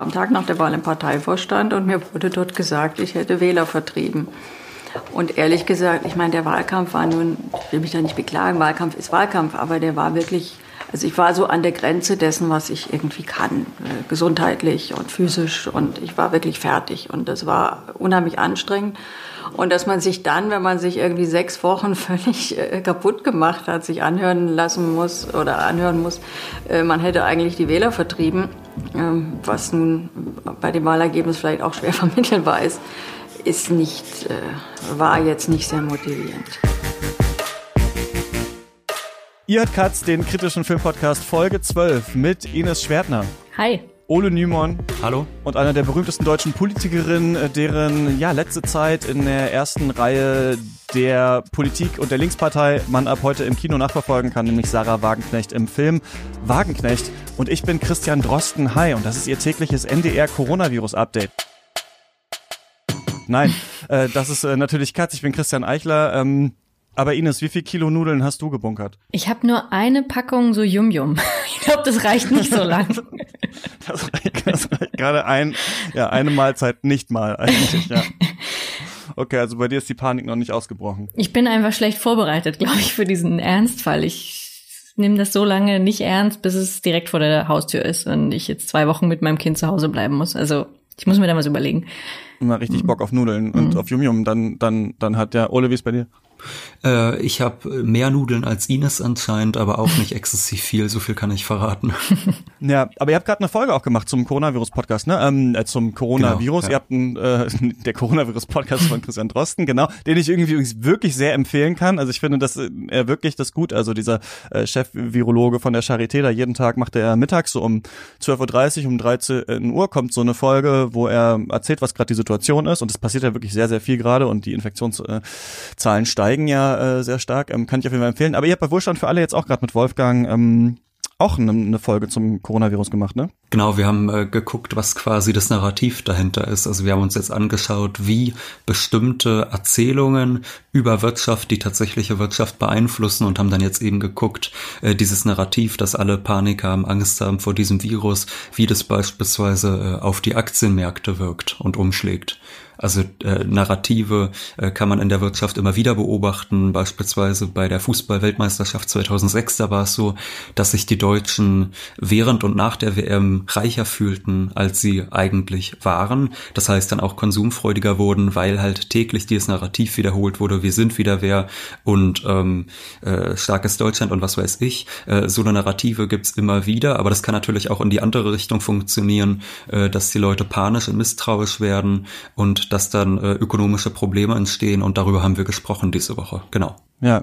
am Tag nach der Wahl im Parteivorstand und mir wurde dort gesagt, ich hätte Wähler vertrieben. Und ehrlich gesagt, ich meine, der Wahlkampf war nun, ich will mich da nicht beklagen, Wahlkampf ist Wahlkampf, aber der war wirklich, also ich war so an der Grenze dessen, was ich irgendwie kann, äh, gesundheitlich und physisch und ich war wirklich fertig und das war unheimlich anstrengend. Und dass man sich dann, wenn man sich irgendwie sechs Wochen völlig äh, kaputt gemacht hat, sich anhören lassen muss oder anhören muss, äh, man hätte eigentlich die Wähler vertrieben, was nun bei dem Wahlergebnis vielleicht auch schwer vermittelbar ist, ist nicht, äh, war jetzt nicht sehr motivierend. Ihr hört Katz, den kritischen Filmpodcast Folge 12 mit Ines Schwertner. Hi. Ole Nymon. Hallo. Und einer der berühmtesten deutschen Politikerinnen, äh, deren ja letzte Zeit in der ersten Reihe der Politik und der Linkspartei man ab heute im Kino nachverfolgen kann, nämlich Sarah Wagenknecht im Film Wagenknecht. Und ich bin Christian Drosten. Hi, und das ist Ihr tägliches NDR Coronavirus Update. Nein, äh, das ist äh, natürlich Katz. Ich bin Christian Eichler. Ähm, aber Ines, wie viel Kilo Nudeln hast du gebunkert? Ich habe nur eine Packung so Yum Yum. Ich glaube, das reicht nicht so lang. das reicht, das reicht gerade ein, ja, eine Mahlzeit nicht mal eigentlich, ja. Okay, also bei dir ist die Panik noch nicht ausgebrochen. Ich bin einfach schlecht vorbereitet, glaube ich, für diesen Ernstfall. Ich nehme das so lange nicht ernst, bis es direkt vor der Haustür ist und ich jetzt zwei Wochen mit meinem Kind zu Hause bleiben muss. Also ich muss mir da was überlegen. Immer richtig Bock auf Nudeln und Mhm. auf Yum Yum, dann, dann, dann hat der Ole, wie ist bei dir? Äh, ich habe mehr Nudeln als Ines anscheinend, aber auch nicht exzessiv viel, so viel kann ich verraten. Ja, aber ihr habt gerade eine Folge auch gemacht zum Coronavirus-Podcast, ne? Ähm, äh, zum Coronavirus. Genau, ja. Ihr habt einen, äh, der Coronavirus-Podcast von Christian Drosten, genau, den ich irgendwie übrigens wirklich sehr empfehlen kann. Also ich finde, dass äh, er wirklich das gut, also dieser äh, Chef-Virologe von der Charité, da jeden Tag macht er mittags so um 12.30 Uhr, um 13 Uhr kommt so eine Folge, wo er erzählt, was gerade die Situation ist. Und es passiert ja wirklich sehr, sehr viel gerade und die Infektionszahlen steigen ja äh, sehr stark. Ähm, kann ich auf jeden Fall empfehlen. Aber ihr habt bei Wohlstand für alle jetzt auch gerade mit Wolfgang ähm, auch eine, eine Folge zum Coronavirus gemacht, ne? Genau, wir haben äh, geguckt, was quasi das Narrativ dahinter ist. Also wir haben uns jetzt angeschaut, wie bestimmte Erzählungen über Wirtschaft die tatsächliche Wirtschaft beeinflussen und haben dann jetzt eben geguckt, äh, dieses Narrativ, dass alle Panik haben, Angst haben vor diesem Virus, wie das beispielsweise äh, auf die Aktienmärkte wirkt und umschlägt. Also äh, Narrative äh, kann man in der Wirtschaft immer wieder beobachten. Beispielsweise bei der Fußball-Weltmeisterschaft 2006, da war es so, dass sich die Deutschen während und nach der WM reicher fühlten, als sie eigentlich waren. Das heißt dann auch konsumfreudiger wurden, weil halt täglich dieses Narrativ wiederholt wurde, wir sind wieder wer und ähm, äh, starkes Deutschland und was weiß ich. Äh, so eine Narrative gibt's immer wieder, aber das kann natürlich auch in die andere Richtung funktionieren, äh, dass die Leute panisch und misstrauisch werden und dass dann äh, ökonomische Probleme entstehen und darüber haben wir gesprochen diese Woche. Genau. Ja.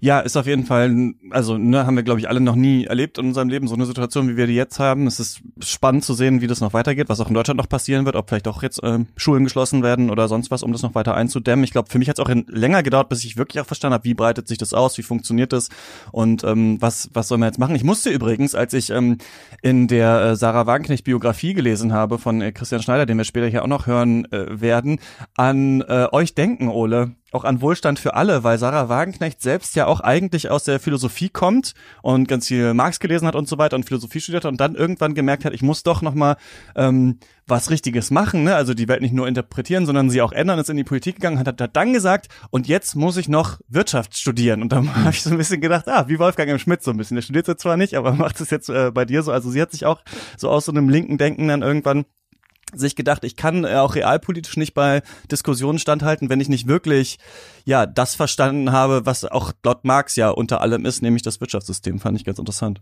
Ja, ist auf jeden Fall, also ne, haben wir, glaube ich, alle noch nie erlebt in unserem Leben, so eine Situation, wie wir die jetzt haben. Es ist spannend zu sehen, wie das noch weitergeht, was auch in Deutschland noch passieren wird, ob vielleicht auch jetzt äh, Schulen geschlossen werden oder sonst was, um das noch weiter einzudämmen. Ich glaube, für mich hat es auch in, länger gedauert, bis ich wirklich auch verstanden habe, wie breitet sich das aus, wie funktioniert das und ähm, was, was soll man jetzt machen. Ich musste übrigens, als ich ähm, in der äh, Sarah Wagenknecht-Biografie gelesen habe von äh, Christian Schneider, den wir später hier auch noch hören äh, werden, an äh, euch denken, Ole auch an Wohlstand für alle, weil Sarah Wagenknecht selbst ja auch eigentlich aus der Philosophie kommt und ganz viel Marx gelesen hat und so weiter und Philosophie studiert hat und dann irgendwann gemerkt hat, ich muss doch noch mal ähm, was Richtiges machen, ne? also die Welt nicht nur interpretieren, sondern sie auch ändern, ist in die Politik gegangen, hat, hat dann gesagt, und jetzt muss ich noch Wirtschaft studieren. Und dann habe ich so ein bisschen gedacht, ah, wie Wolfgang M. Schmidt so ein bisschen. Der studiert jetzt zwar nicht, aber macht es jetzt äh, bei dir so. Also sie hat sich auch so aus so einem linken Denken dann irgendwann sich gedacht, ich kann äh, auch realpolitisch nicht bei Diskussionen standhalten, wenn ich nicht wirklich ja das verstanden habe, was auch laut Marx ja unter allem ist, nämlich das Wirtschaftssystem. Fand ich ganz interessant.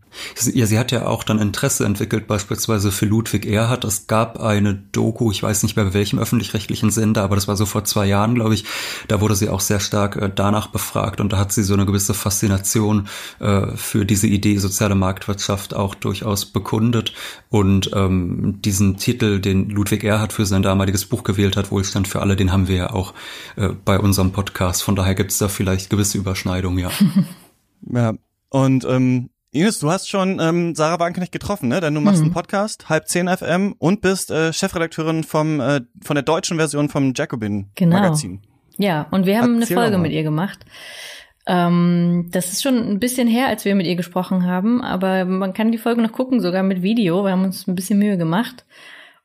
Ja, sie hat ja auch dann Interesse entwickelt, beispielsweise für Ludwig Erhard. Es gab eine Doku, ich weiß nicht mehr bei welchem öffentlich-rechtlichen Sender, aber das war so vor zwei Jahren, glaube ich. Da wurde sie auch sehr stark äh, danach befragt und da hat sie so eine gewisse Faszination äh, für diese Idee soziale Marktwirtschaft auch durchaus bekundet. Und ähm, diesen Titel, den Ludwig Erhard für sein damaliges Buch gewählt hat, Wohlstand für alle, den haben wir ja auch äh, bei unserem Podcast. Von daher gibt es da vielleicht gewisse Überschneidungen, ja. Ja. Und ähm, Ines, du hast schon ähm, Sarah Wagenknecht getroffen, ne? Denn du machst Mhm. einen Podcast, halb 10 FM und bist äh, Chefredakteurin vom äh, von der deutschen Version vom Jacobin Genau. Magazin. Ja, und wir haben Erzähl eine Folge mit ihr gemacht. Ähm, das ist schon ein bisschen her, als wir mit ihr gesprochen haben, aber man kann die Folge noch gucken, sogar mit Video. Wir haben uns ein bisschen Mühe gemacht.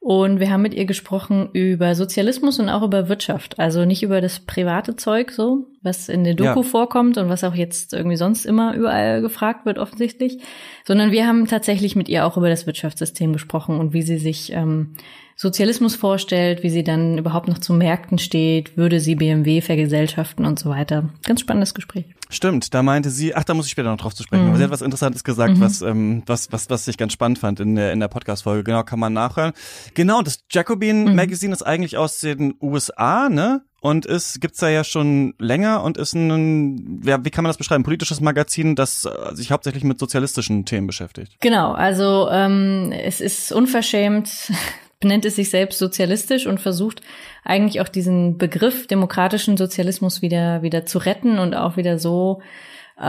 Und wir haben mit ihr gesprochen über Sozialismus und auch über Wirtschaft. Also nicht über das private Zeug so, was in der Doku ja. vorkommt und was auch jetzt irgendwie sonst immer überall gefragt wird offensichtlich, sondern wir haben tatsächlich mit ihr auch über das Wirtschaftssystem gesprochen und wie sie sich ähm, Sozialismus vorstellt, wie sie dann überhaupt noch zu Märkten steht, würde sie BMW vergesellschaften und so weiter. Ganz spannendes Gespräch. Stimmt, da meinte sie, ach, da muss ich später noch drauf zu sprechen, mhm. aber sie hat was Interessantes gesagt, mhm. was, ähm, was, was, was ich ganz spannend fand in der, in der Podcast-Folge. Genau, kann man nachhören. Genau, das Jacobin mhm. Magazine ist eigentlich aus den USA, ne? Und es gibt's da ja schon länger und ist ein, ja, wie kann man das beschreiben, politisches Magazin, das äh, sich hauptsächlich mit sozialistischen Themen beschäftigt. Genau, also ähm, es ist unverschämt benennt es sich selbst sozialistisch und versucht eigentlich auch diesen Begriff demokratischen Sozialismus wieder, wieder zu retten und auch wieder so, äh,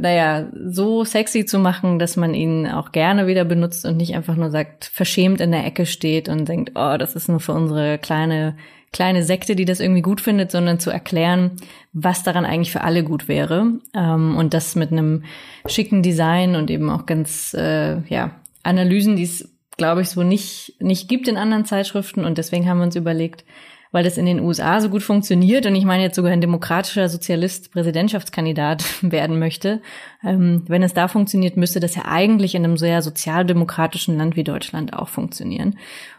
naja, so sexy zu machen, dass man ihn auch gerne wieder benutzt und nicht einfach nur sagt, verschämt in der Ecke steht und denkt, oh, das ist nur für unsere kleine, kleine Sekte, die das irgendwie gut findet, sondern zu erklären, was daran eigentlich für alle gut wäre. Ähm, und das mit einem schicken Design und eben auch ganz, äh, ja, Analysen, die es glaube ich, so nicht, nicht gibt in anderen Zeitschriften. Und deswegen haben wir uns überlegt, weil das in den USA so gut funktioniert und ich meine jetzt sogar ein demokratischer Sozialist Präsidentschaftskandidat werden möchte, ähm, wenn es da funktioniert, müsste das ja eigentlich in einem sehr sozialdemokratischen Land wie Deutschland auch funktionieren.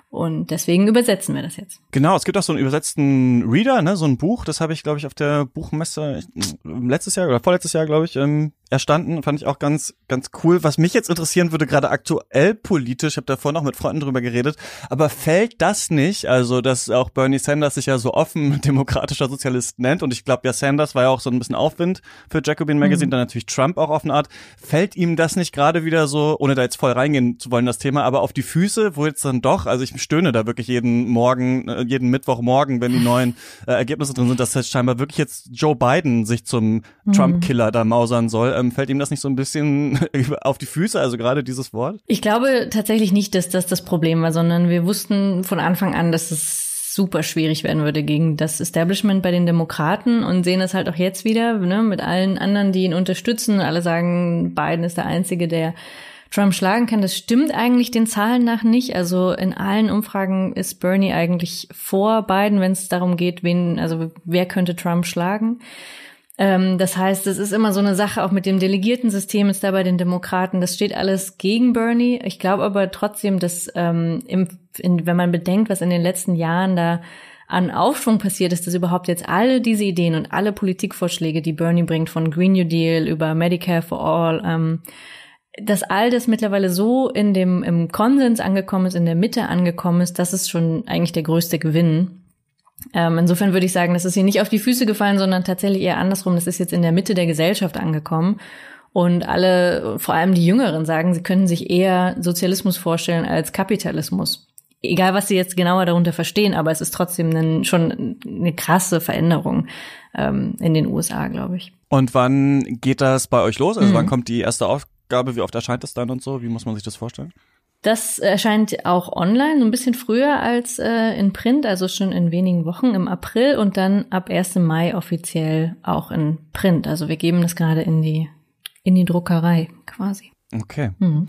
Und deswegen übersetzen wir das jetzt. Genau, es gibt auch so einen übersetzten Reader, ne, so ein Buch, das habe ich, glaube ich, auf der Buchmesse letztes Jahr oder vorletztes Jahr, glaube ich, ähm, erstanden. Fand ich auch ganz, ganz cool. Was mich jetzt interessieren würde, gerade aktuell politisch, ich habe davor noch mit Freunden drüber geredet, aber fällt das nicht, also dass auch Bernie Sanders sich ja so offen demokratischer Sozialist nennt und ich glaube ja Sanders war ja auch so ein bisschen Aufwind für Jacobin Magazine, mhm. dann natürlich Trump auch auf eine Art. Fällt ihm das nicht gerade wieder so, ohne da jetzt voll reingehen zu wollen, das Thema, aber auf die Füße, wo jetzt dann doch, also ich stöhne da wirklich jeden Morgen, äh, jeden Mittwochmorgen, wenn die neuen äh, Ergebnisse drin sind, dass jetzt scheinbar wirklich jetzt Joe Biden sich zum mhm. Trump-Killer da mausern soll ähm, fällt ihm das nicht so ein bisschen auf die Füße, also gerade dieses Wort? Ich glaube tatsächlich nicht, dass das das Problem war, sondern wir wussten von Anfang an, dass es super schwierig werden würde gegen das Establishment bei den Demokraten und sehen es halt auch jetzt wieder ne, mit allen anderen, die ihn unterstützen. Alle sagen, Biden ist der Einzige, der Trump schlagen kann. Das stimmt eigentlich den Zahlen nach nicht. Also in allen Umfragen ist Bernie eigentlich vor Biden, wenn es darum geht, wen, also wer könnte Trump schlagen. Ähm, das heißt, es ist immer so eine Sache, auch mit dem Delegiertensystem ist da bei den Demokraten, das steht alles gegen Bernie. Ich glaube aber trotzdem, dass ähm, im, in, wenn man bedenkt, was in den letzten Jahren da an Aufschwung passiert ist, dass überhaupt jetzt alle diese Ideen und alle Politikvorschläge, die Bernie bringt, von Green New Deal über Medicare for All, ähm, dass all das mittlerweile so in dem im Konsens angekommen ist, in der Mitte angekommen ist, das ist schon eigentlich der größte Gewinn. Ähm, insofern würde ich sagen, das ist hier nicht auf die Füße gefallen, sondern tatsächlich eher andersrum. Das ist jetzt in der Mitte der Gesellschaft angekommen. Und alle, vor allem die Jüngeren, sagen, sie können sich eher Sozialismus vorstellen als Kapitalismus. Egal, was sie jetzt genauer darunter verstehen, aber es ist trotzdem ein, schon eine krasse Veränderung ähm, in den USA, glaube ich. Und wann geht das bei euch los? Also mhm. wann kommt die erste Aufgabe? Wie oft erscheint es dann und so? Wie muss man sich das vorstellen? Das erscheint auch online, ein bisschen früher als äh, in Print, also schon in wenigen Wochen im April und dann ab 1. Mai offiziell auch in Print. Also wir geben das gerade in die, in die Druckerei quasi. Okay. Mhm.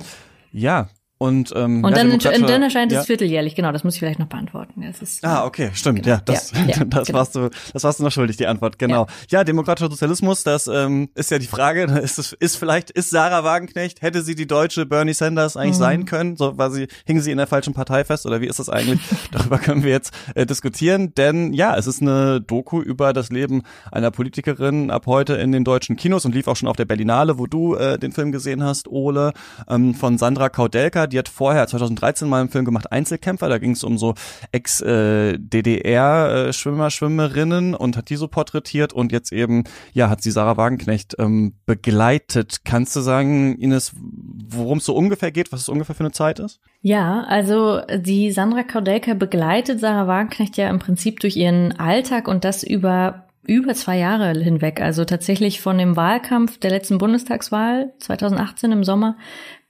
Ja, und, ähm, und, dann, und dann erscheint ja. es vierteljährlich, genau, das muss ich vielleicht noch beantworten. Das ist, ah, okay, stimmt, genau. ja, das, ja, ja, das genau. warst du, das warst du noch schuldig, die Antwort, genau. Ja, ja demokratischer Sozialismus, das ähm, ist ja die Frage, ist, es, ist vielleicht, ist Sarah Wagenknecht, hätte sie die deutsche Bernie Sanders eigentlich mhm. sein können, so war sie, hing sie in der falschen Partei fest oder wie ist das eigentlich? Darüber können wir jetzt äh, diskutieren, denn ja, es ist eine Doku über das Leben einer Politikerin ab heute in den deutschen Kinos und lief auch schon auf der Berlinale, wo du äh, den Film gesehen hast, Ole, ähm, von Sandra Kaudelka, die hat vorher 2013 mal einen Film gemacht, Einzelkämpfer, da ging es um so Ex-DDR-Schwimmer, Schwimmerinnen und hat die so porträtiert und jetzt eben, ja, hat sie Sarah Wagenknecht ähm, begleitet. Kannst du sagen, Ines, worum es so ungefähr geht, was es ungefähr für eine Zeit ist? Ja, also die Sandra Kaudelka begleitet Sarah Wagenknecht ja im Prinzip durch ihren Alltag und das über über zwei Jahre hinweg. Also tatsächlich von dem Wahlkampf der letzten Bundestagswahl 2018 im Sommer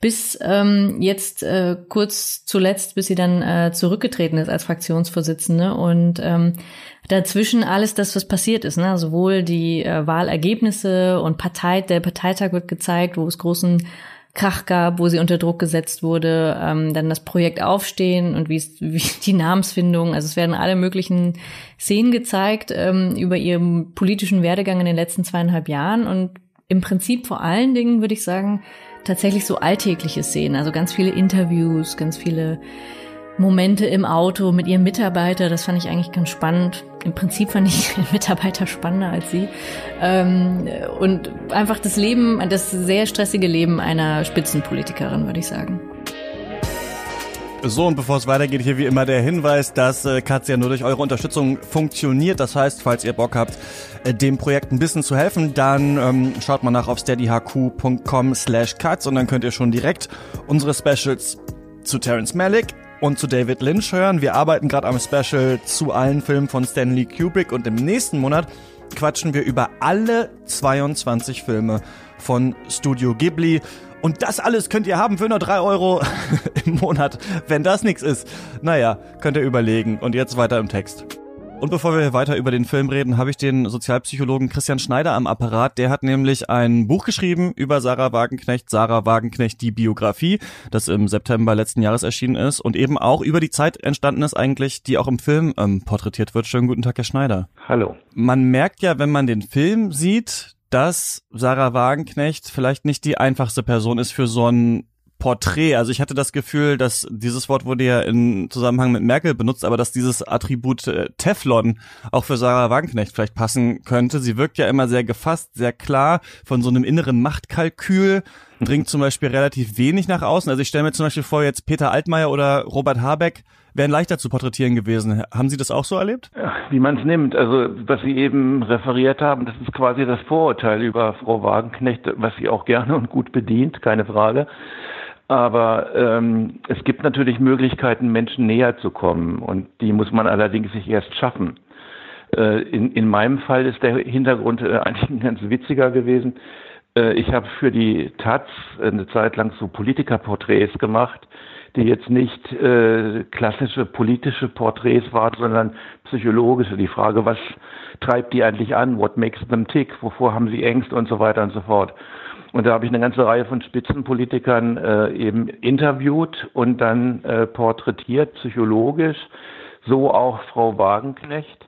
bis ähm, jetzt äh, kurz zuletzt, bis sie dann äh, zurückgetreten ist als Fraktionsvorsitzende und ähm, dazwischen alles das, was passiert ist, ne? sowohl die äh, Wahlergebnisse und Partei, der Parteitag wird gezeigt, wo es großen Krach gab, wo sie unter Druck gesetzt wurde, ähm, dann das Projekt Aufstehen und wie wie die Namensfindung. Also es werden alle möglichen Szenen gezeigt ähm, über ihren politischen Werdegang in den letzten zweieinhalb Jahren und im Prinzip vor allen Dingen würde ich sagen tatsächlich so alltägliche Szenen, also ganz viele Interviews, ganz viele Momente im Auto mit ihrem Mitarbeiter. Das fand ich eigentlich ganz spannend. Im Prinzip fand ich den Mitarbeiter spannender als sie. Ähm, und einfach das Leben, das sehr stressige Leben einer Spitzenpolitikerin, würde ich sagen. So, und bevor es weitergeht, hier wie immer der Hinweis, dass äh, Katz ja nur durch eure Unterstützung funktioniert. Das heißt, falls ihr Bock habt, äh, dem Projekt ein bisschen zu helfen, dann ähm, schaut mal nach auf steadyhq.com slash Katz und dann könnt ihr schon direkt unsere Specials zu Terence Malick, und zu David Lynch hören. Wir arbeiten gerade am Special zu allen Filmen von Stanley Kubrick und im nächsten Monat quatschen wir über alle 22 Filme von Studio Ghibli. Und das alles könnt ihr haben für nur drei Euro im Monat. Wenn das nichts ist, naja, könnt ihr überlegen. Und jetzt weiter im Text. Und bevor wir weiter über den Film reden, habe ich den Sozialpsychologen Christian Schneider am Apparat. Der hat nämlich ein Buch geschrieben über Sarah Wagenknecht, Sarah Wagenknecht, die Biografie, das im September letzten Jahres erschienen ist und eben auch über die Zeit entstanden ist eigentlich, die auch im Film ähm, porträtiert wird. Schönen guten Tag, Herr Schneider. Hallo. Man merkt ja, wenn man den Film sieht, dass Sarah Wagenknecht vielleicht nicht die einfachste Person ist für so ein Porträt. Also ich hatte das Gefühl, dass dieses Wort wurde ja in Zusammenhang mit Merkel benutzt, aber dass dieses Attribut äh, Teflon auch für Sarah Wagenknecht vielleicht passen könnte. Sie wirkt ja immer sehr gefasst, sehr klar von so einem inneren Machtkalkül, dringt zum Beispiel relativ wenig nach außen. Also ich stelle mir zum Beispiel vor, jetzt Peter Altmaier oder Robert Habeck wären leichter zu porträtieren gewesen. Haben Sie das auch so erlebt? Ja, wie man es nimmt. Also was Sie eben referiert haben, das ist quasi das Vorurteil über Frau Wagenknecht, was sie auch gerne und gut bedient, keine Frage. Aber ähm, es gibt natürlich Möglichkeiten, Menschen näher zu kommen und die muss man allerdings sich erst schaffen. Äh, in, in meinem Fall ist der Hintergrund äh, eigentlich ein ganz witziger gewesen. Äh, ich habe für die Taz eine Zeit lang so Politikerporträts gemacht, die jetzt nicht äh, klassische politische Porträts waren, sondern psychologische. Die Frage, was treibt die eigentlich an? What makes them tick? Wovor haben sie Ängste und so weiter und so fort. Und da habe ich eine ganze Reihe von Spitzenpolitikern äh, eben interviewt und dann äh, porträtiert, psychologisch, so auch Frau Wagenknecht.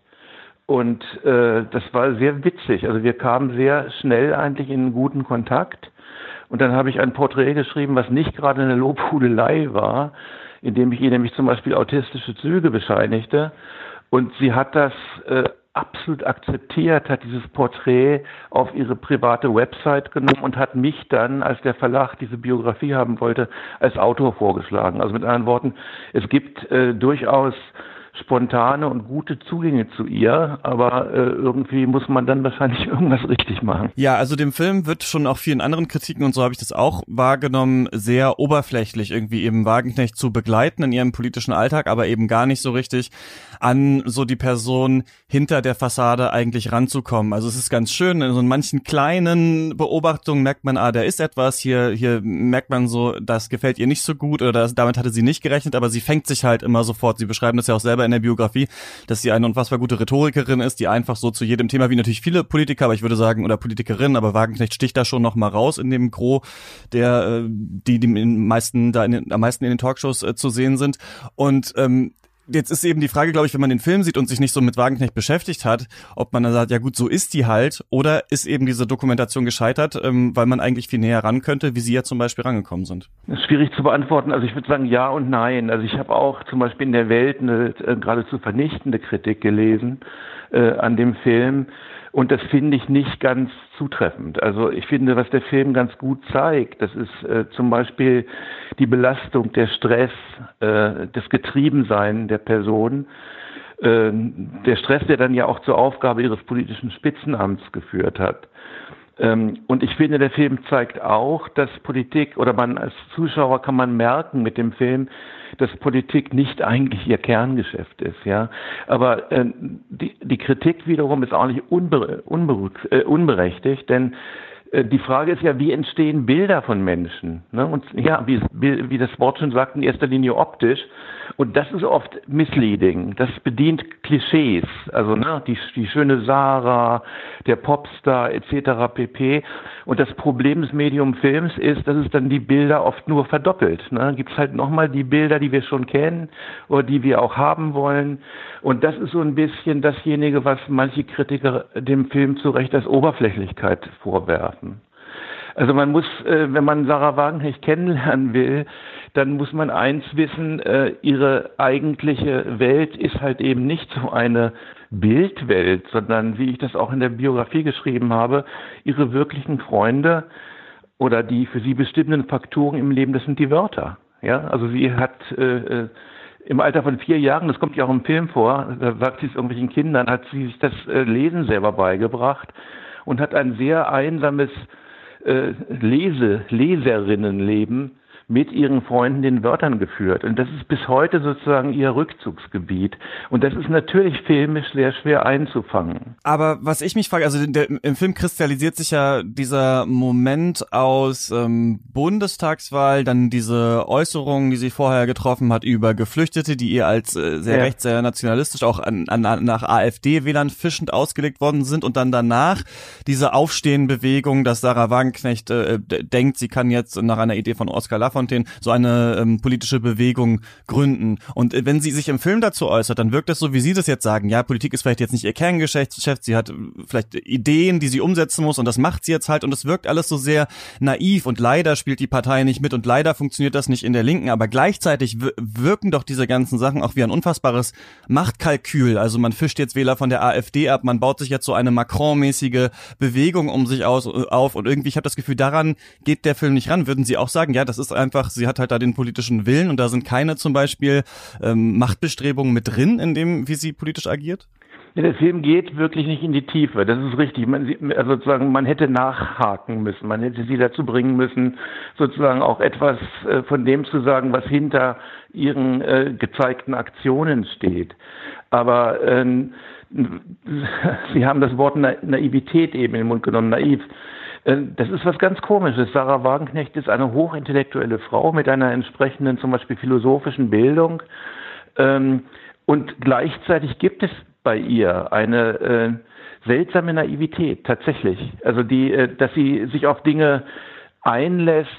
Und äh, das war sehr witzig. Also wir kamen sehr schnell eigentlich in einen guten Kontakt. Und dann habe ich ein Porträt geschrieben, was nicht gerade eine Lobhudelei war, indem ich ihr nämlich zum Beispiel autistische Züge bescheinigte. Und sie hat das äh, absolut akzeptiert, hat dieses Porträt auf ihre private Website genommen und hat mich dann, als der Verlag diese Biografie haben wollte, als Autor vorgeschlagen. Also mit anderen Worten, es gibt äh, durchaus spontane und gute Zugänge zu ihr, aber äh, irgendwie muss man dann wahrscheinlich irgendwas richtig machen. Ja, also dem Film wird schon auch vielen anderen Kritiken und so habe ich das auch wahrgenommen, sehr oberflächlich irgendwie eben Wagenknecht zu begleiten in ihrem politischen Alltag, aber eben gar nicht so richtig an so die Person hinter der Fassade eigentlich ranzukommen. Also es ist ganz schön, in so manchen kleinen Beobachtungen merkt man, ah, da ist etwas, hier, hier merkt man so, das gefällt ihr nicht so gut oder das, damit hatte sie nicht gerechnet, aber sie fängt sich halt immer sofort. Sie beschreiben das ja auch selber in der Biografie, dass sie eine unfassbar gute Rhetorikerin ist, die einfach so zu jedem Thema, wie natürlich viele Politiker, aber ich würde sagen, oder Politikerinnen, aber Wagenknecht sticht da schon noch mal raus in dem Gros, der, äh, die, die meisten da in den, am meisten in den Talkshows äh, zu sehen sind. Und ähm, jetzt ist eben die Frage, glaube ich, wenn man den Film sieht und sich nicht so mit Wagenknecht beschäftigt hat, ob man dann sagt, ja gut, so ist die halt, oder ist eben diese Dokumentation gescheitert, ähm, weil man eigentlich viel näher ran könnte, wie Sie ja zum Beispiel rangekommen sind? Das ist schwierig zu beantworten. Also ich würde sagen ja und nein. Also ich habe auch zum Beispiel in der Welt eine äh, geradezu vernichtende Kritik gelesen äh, an dem Film. Und das finde ich nicht ganz zutreffend. Also ich finde, was der Film ganz gut zeigt, das ist äh, zum Beispiel die Belastung, der Stress, äh, das Getriebensein der Person, äh, der Stress, der dann ja auch zur Aufgabe ihres politischen Spitzenamts geführt hat. Ähm, und ich finde, der Film zeigt auch, dass Politik oder man als Zuschauer kann man merken mit dem Film, dass Politik nicht eigentlich ihr Kerngeschäft ist, ja. Aber äh, die, die Kritik wiederum ist auch nicht unbe unbe äh, unberechtigt, denn die Frage ist ja, wie entstehen Bilder von Menschen? Ne? Und ja, wie, wie das Wort schon sagt, in erster Linie optisch. Und das ist oft misleading. Das bedient Klischees. Also ne, die, die schöne Sarah, der Popstar etc. pp. Und das Problem des Medium Films ist, dass es dann die Bilder oft nur verdoppelt. Ne? Gibt es halt nochmal die Bilder, die wir schon kennen oder die wir auch haben wollen. Und das ist so ein bisschen dasjenige, was manche Kritiker dem Film zu Recht als Oberflächlichkeit vorwerfen. Also man muss, äh, wenn man Sarah Wagenknecht kennenlernen will, dann muss man eins wissen, äh, ihre eigentliche Welt ist halt eben nicht so eine Bildwelt, sondern wie ich das auch in der Biografie geschrieben habe, ihre wirklichen Freunde oder die für sie bestimmenden Faktoren im Leben, das sind die Wörter. Ja, also sie hat äh, äh im Alter von vier Jahren, das kommt ja auch im Film vor, da sagt sie es irgendwelchen Kindern, hat sie sich das Lesen selber beigebracht und hat ein sehr einsames äh, Lese, Leserinnenleben mit ihren Freunden den Wörtern geführt. Und das ist bis heute sozusagen ihr Rückzugsgebiet. Und das ist natürlich filmisch sehr schwer einzufangen. Aber was ich mich frage, also der, im Film kristallisiert sich ja dieser Moment aus ähm, Bundestagswahl, dann diese Äußerungen, die sie vorher getroffen hat über Geflüchtete, die ihr als äh, sehr ja. rechts, sehr nationalistisch auch an, an, nach AfD-Wählern fischend ausgelegt worden sind und dann danach diese Aufstehenbewegung, dass Sarah Wagenknecht äh, denkt, sie kann jetzt nach einer Idee von Oskar Lafontaine Lafontaine so eine ähm, politische Bewegung gründen. Und äh, wenn sie sich im Film dazu äußert, dann wirkt das so, wie Sie das jetzt sagen. Ja, Politik ist vielleicht jetzt nicht ihr Kerngeschäft, sie hat äh, vielleicht Ideen, die sie umsetzen muss und das macht sie jetzt halt und es wirkt alles so sehr naiv und leider spielt die Partei nicht mit und leider funktioniert das nicht in der Linken, aber gleichzeitig wirken doch diese ganzen Sachen auch wie ein unfassbares Machtkalkül. Also man fischt jetzt Wähler von der AfD ab, man baut sich jetzt so eine Macron-mäßige Bewegung um sich aus, äh, auf und irgendwie, ich habe das Gefühl, daran geht der Film nicht ran. Würden Sie auch sagen, ja, das ist ein einfach, sie hat halt da den politischen Willen und da sind keine zum Beispiel ähm, Machtbestrebungen mit drin, in dem, wie sie politisch agiert? Ja, der Film geht wirklich nicht in die Tiefe. Das ist richtig. Man, also sozusagen, man hätte nachhaken müssen. Man hätte sie dazu bringen müssen, sozusagen auch etwas äh, von dem zu sagen, was hinter ihren äh, gezeigten Aktionen steht. Aber ähm, Sie haben das Wort Na Naivität eben in den Mund genommen. Naiv. Äh, das ist was ganz Komisches. Sarah Wagenknecht ist eine hochintellektuelle Frau mit einer entsprechenden zum Beispiel philosophischen Bildung. Ähm, und gleichzeitig gibt es bei ihr eine äh, seltsame Naivität, tatsächlich. Also die, äh, dass sie sich auf Dinge einlässt,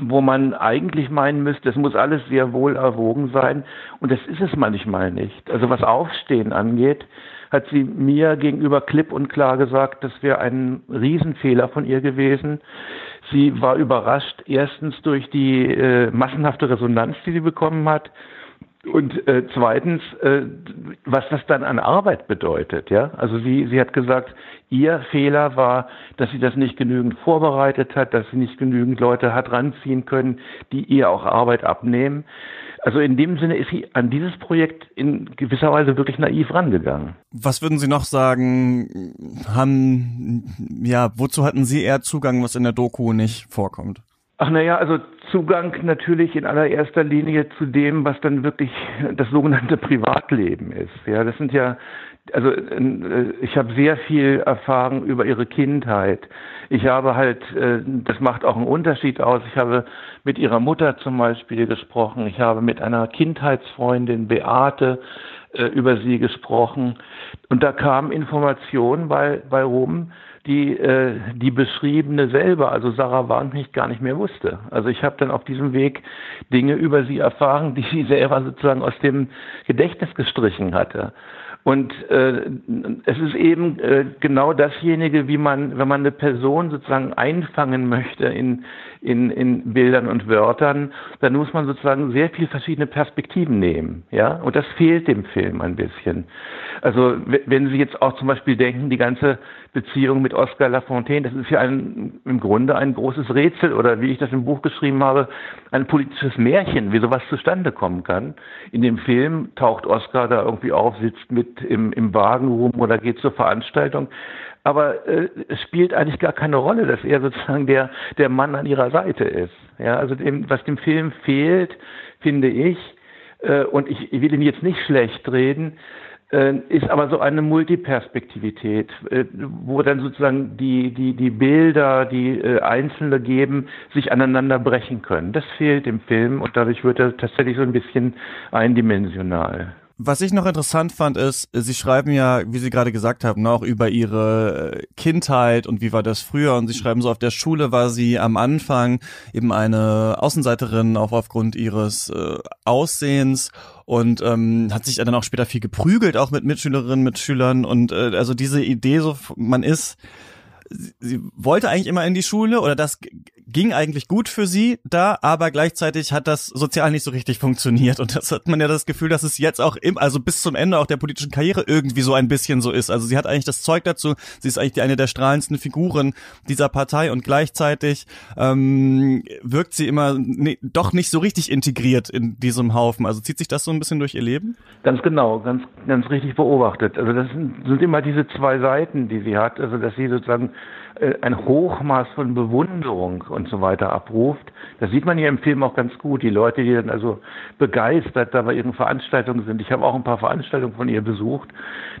wo man eigentlich meinen müsste, es muss alles sehr wohl erwogen sein. Und das ist es manchmal nicht. Also was Aufstehen angeht, hat sie mir gegenüber klipp und klar gesagt, das wäre ein Riesenfehler von ihr gewesen. Sie war überrascht, erstens durch die äh, massenhafte Resonanz, die sie bekommen hat. Und äh, zweitens, äh, was das dann an Arbeit bedeutet, ja. Also sie, sie hat gesagt, ihr Fehler war, dass sie das nicht genügend vorbereitet hat, dass sie nicht genügend Leute hat ranziehen können, die ihr auch Arbeit abnehmen. Also in dem Sinne ist sie an dieses Projekt in gewisser Weise wirklich naiv rangegangen. Was würden Sie noch sagen, haben, ja, wozu hatten Sie eher Zugang, was in der Doku nicht vorkommt? Ach naja, also Zugang natürlich in allererster Linie zu dem, was dann wirklich das sogenannte Privatleben ist. Ja, das sind ja also äh, ich habe sehr viel erfahren über ihre Kindheit. Ich habe halt, äh, das macht auch einen Unterschied aus. Ich habe mit ihrer Mutter zum Beispiel gesprochen. Ich habe mit einer Kindheitsfreundin Beate äh, über sie gesprochen. Und da kamen Informationen bei, bei rum, die äh, die Beschriebene selber, also Sarah Warnmich, gar nicht mehr wusste. Also ich habe dann auf diesem Weg Dinge über sie erfahren, die sie selber sozusagen aus dem Gedächtnis gestrichen hatte. Und äh, es ist eben äh, genau dasjenige, wie man, wenn man eine Person sozusagen einfangen möchte in, in, in Bildern und Wörtern, dann muss man sozusagen sehr viel verschiedene Perspektiven nehmen. Ja, und das fehlt dem Film ein bisschen. Also wenn Sie jetzt auch zum Beispiel denken, die ganze Beziehung mit Oscar Lafontaine, das ist ja ein, im Grunde ein großes Rätsel oder wie ich das im Buch geschrieben habe, ein politisches Märchen, wie sowas zustande kommen kann. In dem Film taucht Oscar da irgendwie auf, sitzt mit im, im Wagen rum oder geht zur Veranstaltung. Aber äh, es spielt eigentlich gar keine Rolle, dass er sozusagen der, der Mann an ihrer Seite ist. Ja, also dem, was dem Film fehlt, finde ich, äh, und ich, ich will ihn jetzt nicht schlecht reden, äh, ist aber so eine Multiperspektivität, äh, wo dann sozusagen die, die, die Bilder, die äh, Einzelne geben, sich aneinander brechen können. Das fehlt im Film und dadurch wird er tatsächlich so ein bisschen eindimensional. Was ich noch interessant fand, ist, Sie schreiben ja, wie Sie gerade gesagt haben, auch über Ihre äh, Kindheit und wie war das früher. Und Sie schreiben so, auf der Schule war sie am Anfang eben eine Außenseiterin, auch aufgrund ihres äh, Aussehens und ähm, hat sich dann auch später viel geprügelt, auch mit Mitschülerinnen, Mitschülern. Und äh, also diese Idee, so man ist sie wollte eigentlich immer in die Schule oder das ging eigentlich gut für sie da, aber gleichzeitig hat das sozial nicht so richtig funktioniert und das hat man ja das Gefühl, dass es jetzt auch im, also bis zum Ende auch der politischen Karriere irgendwie so ein bisschen so ist. Also sie hat eigentlich das Zeug dazu, sie ist eigentlich eine der strahlendsten Figuren dieser Partei und gleichzeitig ähm, wirkt sie immer ne, doch nicht so richtig integriert in diesem Haufen. Also zieht sich das so ein bisschen durch ihr Leben? Ganz genau, ganz ganz richtig beobachtet. Also das sind, immer diese zwei Seiten, die sie hat. Also dass sie sozusagen ein Hochmaß von Bewunderung und so weiter abruft. Das sieht man hier im Film auch ganz gut. Die Leute, die dann also begeistert da bei ihren Veranstaltungen sind. Ich habe auch ein paar Veranstaltungen von ihr besucht.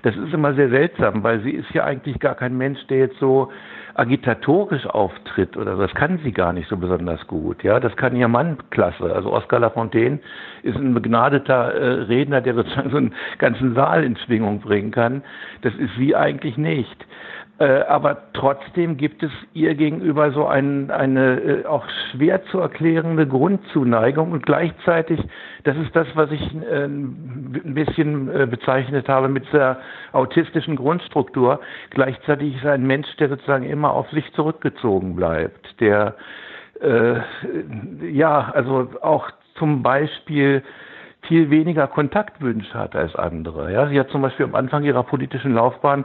Das ist immer sehr seltsam, weil sie ist ja eigentlich gar kein Mensch, der jetzt so agitatorisch auftritt oder so. Das kann sie gar nicht so besonders gut. Ja, das kann ihr Mann klasse. Also Oscar Lafontaine ist ein begnadeter äh, Redner, der sozusagen so einen ganzen Saal in Schwingung bringen kann. Das ist sie eigentlich nicht. Äh, aber trotzdem gibt es ihr gegenüber so ein, eine äh, auch schwer zu erklärende Grundzuneigung und gleichzeitig, das ist das, was ich äh, ein bisschen bezeichnet habe mit der autistischen Grundstruktur, gleichzeitig ist ein Mensch, der sozusagen immer auf sich zurückgezogen bleibt, der äh, ja, also auch zum Beispiel viel weniger Kontaktwünsche hat als andere. Ja, sie hat zum Beispiel am Anfang ihrer politischen Laufbahn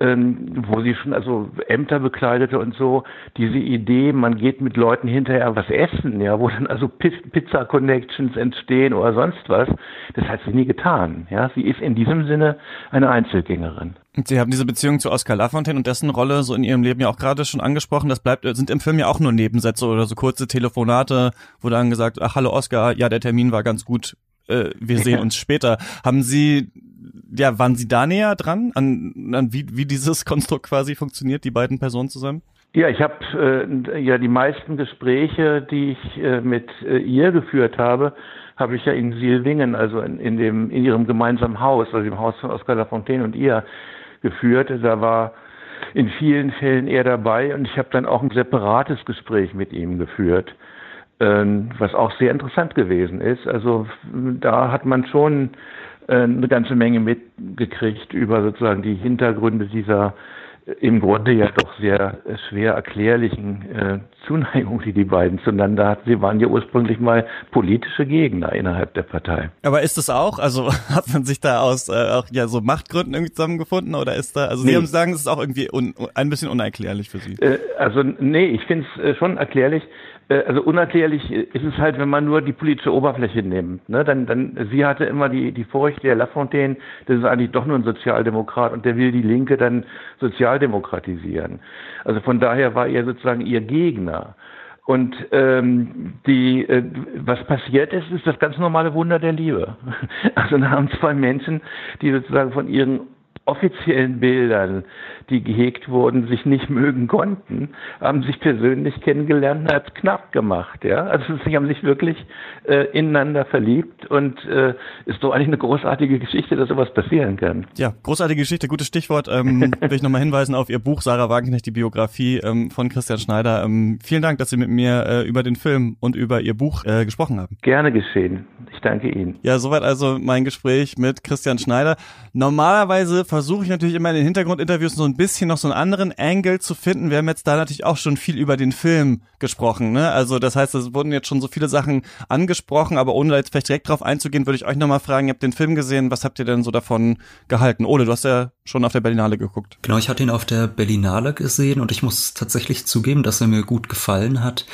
ähm, wo sie schon also Ämter bekleidete und so, diese Idee, man geht mit Leuten hinterher was essen, ja, wo dann also Pizza Connections entstehen oder sonst was, das hat sie nie getan. Ja, sie ist in diesem Sinne eine Einzelgängerin. Sie haben diese Beziehung zu Oscar Lafontaine und dessen Rolle so in Ihrem Leben ja auch gerade schon angesprochen. Das bleibt, sind im Film ja auch nur Nebensätze oder so kurze Telefonate, wo dann gesagt, ach hallo Oscar, ja der Termin war ganz gut, äh, wir sehen uns später. Haben Sie ja, waren Sie da näher dran, an, an wie, wie dieses Konstrukt quasi funktioniert, die beiden Personen zusammen? Ja, ich habe äh, ja die meisten Gespräche, die ich äh, mit äh, ihr geführt habe, habe ich ja in Silvingen, also in, in dem in ihrem gemeinsamen Haus, also im Haus von Oskar Lafontaine und ihr geführt. Da war in vielen Fällen er dabei und ich habe dann auch ein separates Gespräch mit ihm geführt, was auch sehr interessant gewesen ist. Also da hat man schon äh, eine ganze Menge mitgekriegt über sozusagen die Hintergründe dieser im Grunde ja doch sehr schwer erklärlichen äh, Zuneigung, die die beiden zueinander hatten. Sie waren ja ursprünglich mal politische Gegner innerhalb der Partei. Aber ist es auch? Also hat man sich da aus äh, auch ja so Machtgründen irgendwie zusammengefunden oder ist da? Also nee. Sie haben sagen, es ist auch irgendwie un, ein bisschen unerklärlich für Sie. Äh, also nee, ich finde es äh, schon erklärlich. Äh, also unerklärlich ist es halt, wenn man nur die politische Oberfläche nimmt. Ne? Dann, dann, sie hatte immer die, die Furcht, der Lafontaine, das ist eigentlich doch nur ein Sozialdemokrat und der will die Linke dann sozialdemokratisieren. Also von daher war er sozusagen ihr Gegner. Und ähm, die, äh, was passiert ist, ist das ganz normale Wunder der Liebe. Also da haben zwei Menschen, die sozusagen von ihren offiziellen Bildern, die gehegt wurden, sich nicht mögen konnten, haben sich persönlich kennengelernt und hat knapp gemacht. Ja? Also sie haben sich wirklich äh, ineinander verliebt und äh, ist doch eigentlich eine großartige Geschichte, dass sowas passieren kann. Ja, großartige Geschichte, gutes Stichwort. Ähm, will ich nochmal hinweisen auf Ihr Buch Sarah Wagenknecht, die Biografie ähm, von Christian Schneider. Ähm, vielen Dank, dass Sie mit mir äh, über den Film und über Ihr Buch äh, gesprochen haben. Gerne geschehen. Ich danke Ihnen. Ja, soweit also mein Gespräch mit Christian Schneider. Normalerweise versuche ich natürlich immer in den Hintergrundinterviews so ein bisschen noch so einen anderen Angle zu finden. Wir haben jetzt da natürlich auch schon viel über den Film gesprochen. Ne? Also das heißt, es wurden jetzt schon so viele Sachen angesprochen, aber ohne da jetzt vielleicht direkt drauf einzugehen, würde ich euch nochmal fragen, ihr habt den Film gesehen, was habt ihr denn so davon gehalten? Ole, du hast ja schon auf der Berlinale geguckt. Genau, ich hatte ihn auf der Berlinale gesehen und ich muss tatsächlich zugeben, dass er mir gut gefallen hat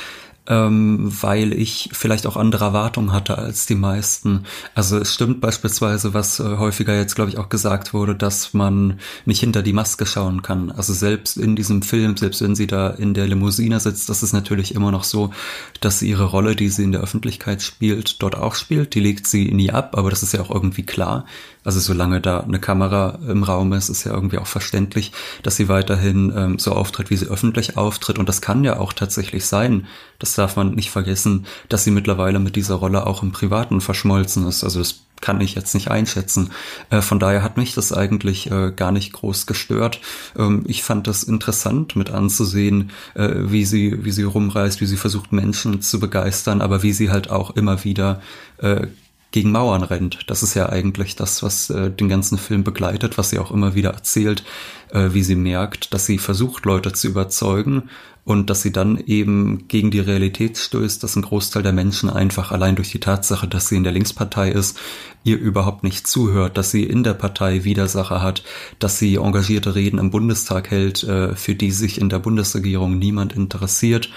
ähm, weil ich vielleicht auch andere Erwartungen hatte als die meisten. Also es stimmt beispielsweise, was äh, häufiger jetzt, glaube ich, auch gesagt wurde, dass man nicht hinter die Maske schauen kann. Also selbst in diesem Film, selbst wenn sie da in der Limousine sitzt, das ist natürlich immer noch so, dass sie ihre Rolle, die sie in der Öffentlichkeit spielt, dort auch spielt. Die legt sie nie ab, aber das ist ja auch irgendwie klar. Also solange da eine Kamera im Raum ist, ist ja irgendwie auch verständlich, dass sie weiterhin ähm, so auftritt, wie sie öffentlich auftritt. Und das kann ja auch tatsächlich sein, das darf man nicht vergessen, dass sie mittlerweile mit dieser Rolle auch im Privaten verschmolzen ist. Also das kann ich jetzt nicht einschätzen. Äh, von daher hat mich das eigentlich äh, gar nicht groß gestört. Ähm, ich fand das interessant mit anzusehen, äh, wie sie, wie sie rumreist, wie sie versucht, Menschen zu begeistern, aber wie sie halt auch immer wieder äh, gegen Mauern rennt. Das ist ja eigentlich das, was äh, den ganzen Film begleitet, was sie auch immer wieder erzählt, äh, wie sie merkt, dass sie versucht, Leute zu überzeugen und dass sie dann eben gegen die Realität stößt, dass ein Großteil der Menschen einfach allein durch die Tatsache, dass sie in der Linkspartei ist, ihr überhaupt nicht zuhört, dass sie in der Partei Widersacher hat, dass sie engagierte Reden im Bundestag hält, äh, für die sich in der Bundesregierung niemand interessiert.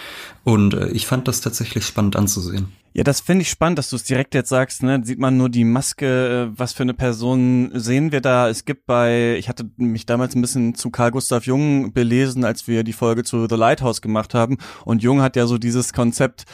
Und äh, ich fand das tatsächlich spannend anzusehen. Ja, das finde ich spannend, dass du es direkt jetzt sagst. Ne? Sieht man nur die Maske, äh, was für eine Person sehen wir da? Es gibt bei, ich hatte mich damals ein bisschen zu Karl Gustav Jung belesen, als wir die Folge zu The Lighthouse gemacht haben. Und Jung hat ja so dieses Konzept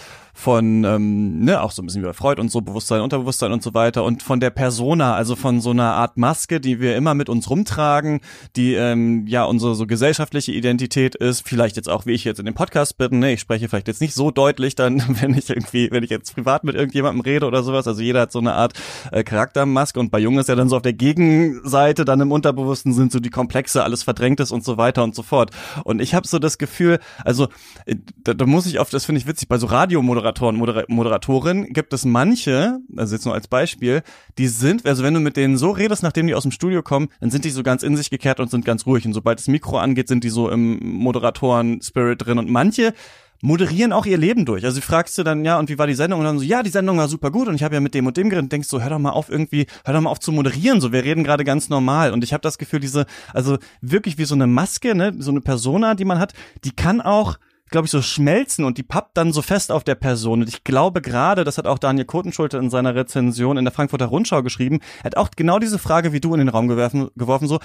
von, ähm, ne, auch so ein bisschen bei Freud und so, Bewusstsein, Unterbewusstsein und so weiter. Und von der Persona, also von so einer Art Maske, die wir immer mit uns rumtragen, die ähm, ja unsere so gesellschaftliche Identität ist, vielleicht jetzt auch, wie ich jetzt in dem Podcast bin, ne, ich spreche vielleicht jetzt nicht so deutlich dann, wenn ich irgendwie, wenn ich jetzt privat mit irgendjemandem rede oder sowas, also jeder hat so eine Art äh, Charaktermaske. Und bei Jungen ist ja dann so auf der Gegenseite, dann im Unterbewussten sind so die Komplexe, alles Verdrängtes und so weiter und so fort. Und ich habe so das Gefühl, also äh, da, da muss ich auf, das finde ich witzig, bei so Radiomoderatoren Moderatoren, Moder Moderatorin gibt es manche, also jetzt nur als Beispiel, die sind, also wenn du mit denen so redest, nachdem die aus dem Studio kommen, dann sind die so ganz in sich gekehrt und sind ganz ruhig. Und sobald das Mikro angeht, sind die so im Moderatoren-Spirit drin. Und manche moderieren auch ihr Leben durch. Also fragst du dann, ja, und wie war die Sendung? Und dann so, ja, die Sendung war super gut und ich habe ja mit dem und dem geredet und denkst so, hör doch mal auf irgendwie, hör doch mal auf zu moderieren, so, wir reden gerade ganz normal. Und ich habe das Gefühl, diese, also wirklich wie so eine Maske, ne, so eine Persona, die man hat, die kann auch glaube ich, so schmelzen und die pappt dann so fest auf der Person. Und ich glaube gerade, das hat auch Daniel Kotenschulte in seiner Rezension in der Frankfurter Rundschau geschrieben, er hat auch genau diese Frage wie du in den Raum geworfen, geworfen so,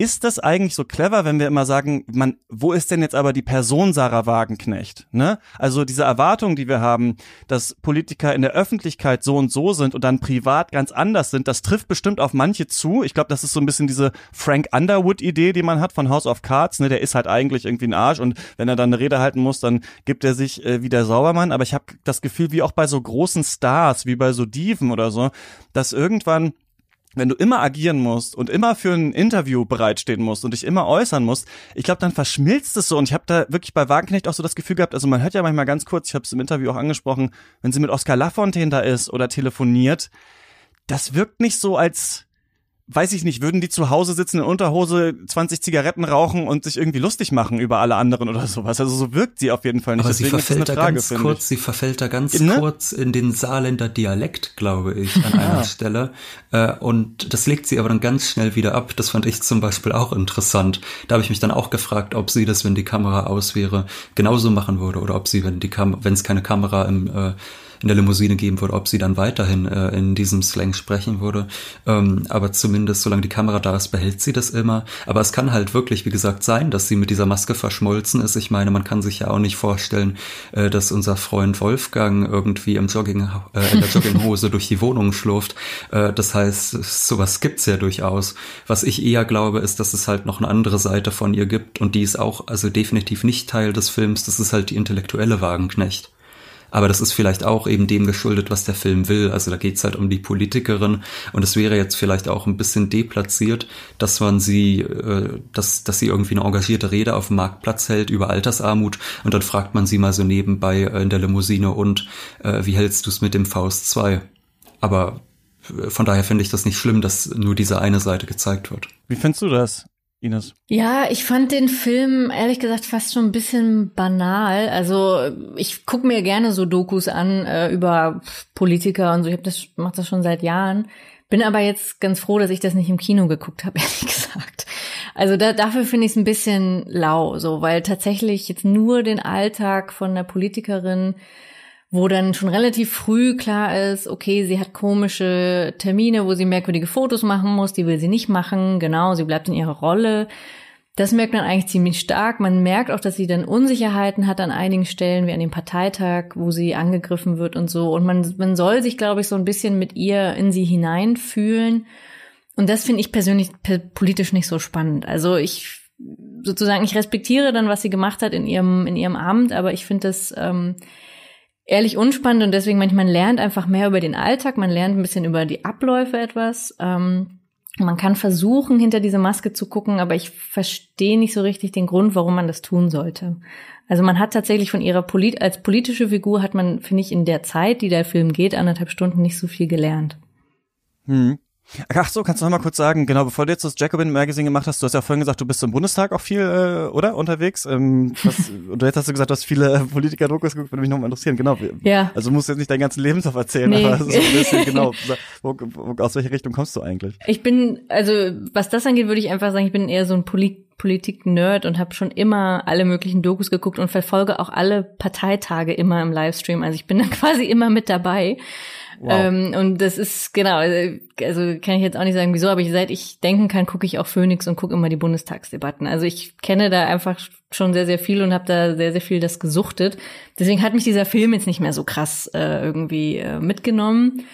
ist das eigentlich so clever, wenn wir immer sagen, man, wo ist denn jetzt aber die Person Sarah Wagenknecht? Ne? Also diese Erwartung, die wir haben, dass Politiker in der Öffentlichkeit so und so sind und dann privat ganz anders sind, das trifft bestimmt auf manche zu. Ich glaube, das ist so ein bisschen diese Frank Underwood-Idee, die man hat von House of Cards. Ne? Der ist halt eigentlich irgendwie ein Arsch und wenn er dann eine Rede halten muss, dann gibt er sich äh, wie der Saubermann. Aber ich habe das Gefühl, wie auch bei so großen Stars, wie bei so Dieven oder so, dass irgendwann wenn du immer agieren musst und immer für ein Interview bereitstehen musst und dich immer äußern musst, ich glaube, dann verschmilzt es so. Und ich habe da wirklich bei Wagenknecht auch so das Gefühl gehabt, also man hört ja manchmal ganz kurz, ich habe es im Interview auch angesprochen, wenn sie mit Oskar Lafontaine da ist oder telefoniert, das wirkt nicht so als weiß ich nicht, würden die zu Hause sitzen in Unterhose, 20 Zigaretten rauchen und sich irgendwie lustig machen über alle anderen oder sowas. Also so wirkt sie auf jeden Fall nicht. Aber Deswegen sie verfällt da Frage, ganz kurz, sie verfällt da ganz ne? kurz in den Saarländer Dialekt, glaube ich, an einer ja. Stelle. Äh, und das legt sie aber dann ganz schnell wieder ab. Das fand ich zum Beispiel auch interessant. Da habe ich mich dann auch gefragt, ob sie das, wenn die Kamera aus wäre, genauso machen würde oder ob sie, wenn die Kam wenn es keine Kamera im äh, in der Limousine geben würde, ob sie dann weiterhin äh, in diesem Slang sprechen würde. Ähm, aber zumindest, solange die Kamera da ist, behält sie das immer. Aber es kann halt wirklich, wie gesagt, sein, dass sie mit dieser Maske verschmolzen ist. Ich meine, man kann sich ja auch nicht vorstellen, äh, dass unser Freund Wolfgang irgendwie im Jogging, äh, in der Jogginghose durch die Wohnung schlurft. Äh, das heißt, sowas gibt's ja durchaus. Was ich eher glaube, ist, dass es halt noch eine andere Seite von ihr gibt und die ist auch also definitiv nicht Teil des Films. Das ist halt die intellektuelle Wagenknecht. Aber das ist vielleicht auch eben dem geschuldet, was der Film will. Also da geht's halt um die Politikerin und es wäre jetzt vielleicht auch ein bisschen deplatziert, dass man sie, äh, dass, dass sie irgendwie eine engagierte Rede auf dem Marktplatz hält über Altersarmut und dann fragt man sie mal so nebenbei äh, in der Limousine und äh, wie hältst du es mit dem Faust 2? Aber äh, von daher finde ich das nicht schlimm, dass nur diese eine Seite gezeigt wird. Wie findest du das? Ines? Ja, ich fand den Film ehrlich gesagt fast schon ein bisschen banal. Also ich gucke mir gerne so Dokus an äh, über Politiker und so. Ich habe das mache das schon seit Jahren. Bin aber jetzt ganz froh, dass ich das nicht im Kino geguckt habe, ehrlich gesagt. Also da, dafür finde ich es ein bisschen lau, so weil tatsächlich jetzt nur den Alltag von der Politikerin wo dann schon relativ früh klar ist, okay, sie hat komische Termine, wo sie merkwürdige Fotos machen muss, die will sie nicht machen, genau, sie bleibt in ihrer Rolle. Das merkt man eigentlich ziemlich stark. Man merkt auch, dass sie dann Unsicherheiten hat an einigen Stellen, wie an dem Parteitag, wo sie angegriffen wird und so. Und man, man soll sich, glaube ich, so ein bisschen mit ihr in sie hineinfühlen. Und das finde ich persönlich politisch nicht so spannend. Also ich sozusagen, ich respektiere dann, was sie gemacht hat in ihrem, in ihrem Amt, aber ich finde das ähm, ehrlich unspannend und deswegen manchmal man lernt einfach mehr über den Alltag, man lernt ein bisschen über die Abläufe etwas. Ähm, man kann versuchen, hinter diese Maske zu gucken, aber ich verstehe nicht so richtig den Grund, warum man das tun sollte. Also man hat tatsächlich von ihrer Polit als politische Figur hat man, finde ich, in der Zeit, die der Film geht, anderthalb Stunden nicht so viel gelernt. Hm. Ach so, kannst du noch mal kurz sagen, genau, bevor du jetzt das Jacobin Magazine gemacht hast, du hast ja vorhin gesagt, du bist im Bundestag auch viel, äh, oder, unterwegs. Ähm, was, und jetzt hast du gesagt, du hast viele äh, Politiker-Dokus geguckt, würde mich noch mal interessieren, genau. Ja. Also du musst jetzt nicht deinen ganzen Lebenslauf erzählen, Nee. aber so ein bisschen, genau, wo, wo, aus welche Richtung kommst du eigentlich? Ich bin, also was das angeht, würde ich einfach sagen, ich bin eher so ein Poli Politik-Nerd und habe schon immer alle möglichen Dokus geguckt und verfolge auch alle Parteitage immer im Livestream. Also ich bin dann quasi immer mit dabei. Wow. Ähm, und das ist, genau, also also kann ich jetzt auch nicht sagen, wieso, aber ich, seit ich denken kann, gucke ich auch Phoenix und gucke immer die Bundestagsdebatten. Also ich kenne da einfach schon sehr, sehr viel und habe da sehr, sehr viel das gesuchtet. Deswegen hat mich dieser Film jetzt nicht mehr so krass äh, irgendwie äh, mitgenommen.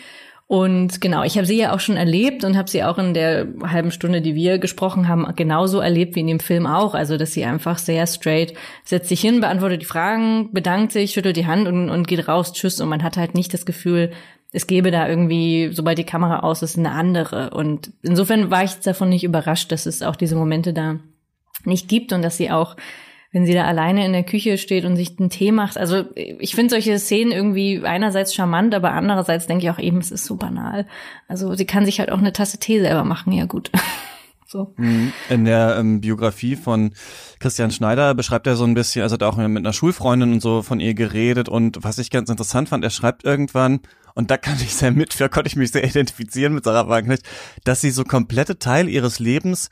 Und genau, ich habe sie ja auch schon erlebt und habe sie auch in der halben Stunde, die wir gesprochen haben, genauso erlebt wie in dem Film auch. Also, dass sie einfach sehr straight setzt sich hin, beantwortet die Fragen, bedankt sich, schüttelt die Hand und, und geht raus, tschüss. Und man hat halt nicht das Gefühl, es gäbe da irgendwie, sobald die Kamera aus ist, eine andere. Und insofern war ich davon nicht überrascht, dass es auch diese Momente da nicht gibt und dass sie auch wenn sie da alleine in der Küche steht und sich einen Tee macht. Also ich finde solche Szenen irgendwie einerseits charmant, aber andererseits denke ich auch eben, es ist so banal. Also sie kann sich halt auch eine Tasse Tee selber machen, ja gut. so. In der ähm, Biografie von Christian Schneider beschreibt er so ein bisschen, also hat auch mit einer Schulfreundin und so von ihr geredet und was ich ganz interessant fand, er schreibt irgendwann, und da kann ich sehr mit, da konnte ich mich sehr identifizieren mit Sarah Wagenknecht, dass sie so komplette Teil ihres Lebens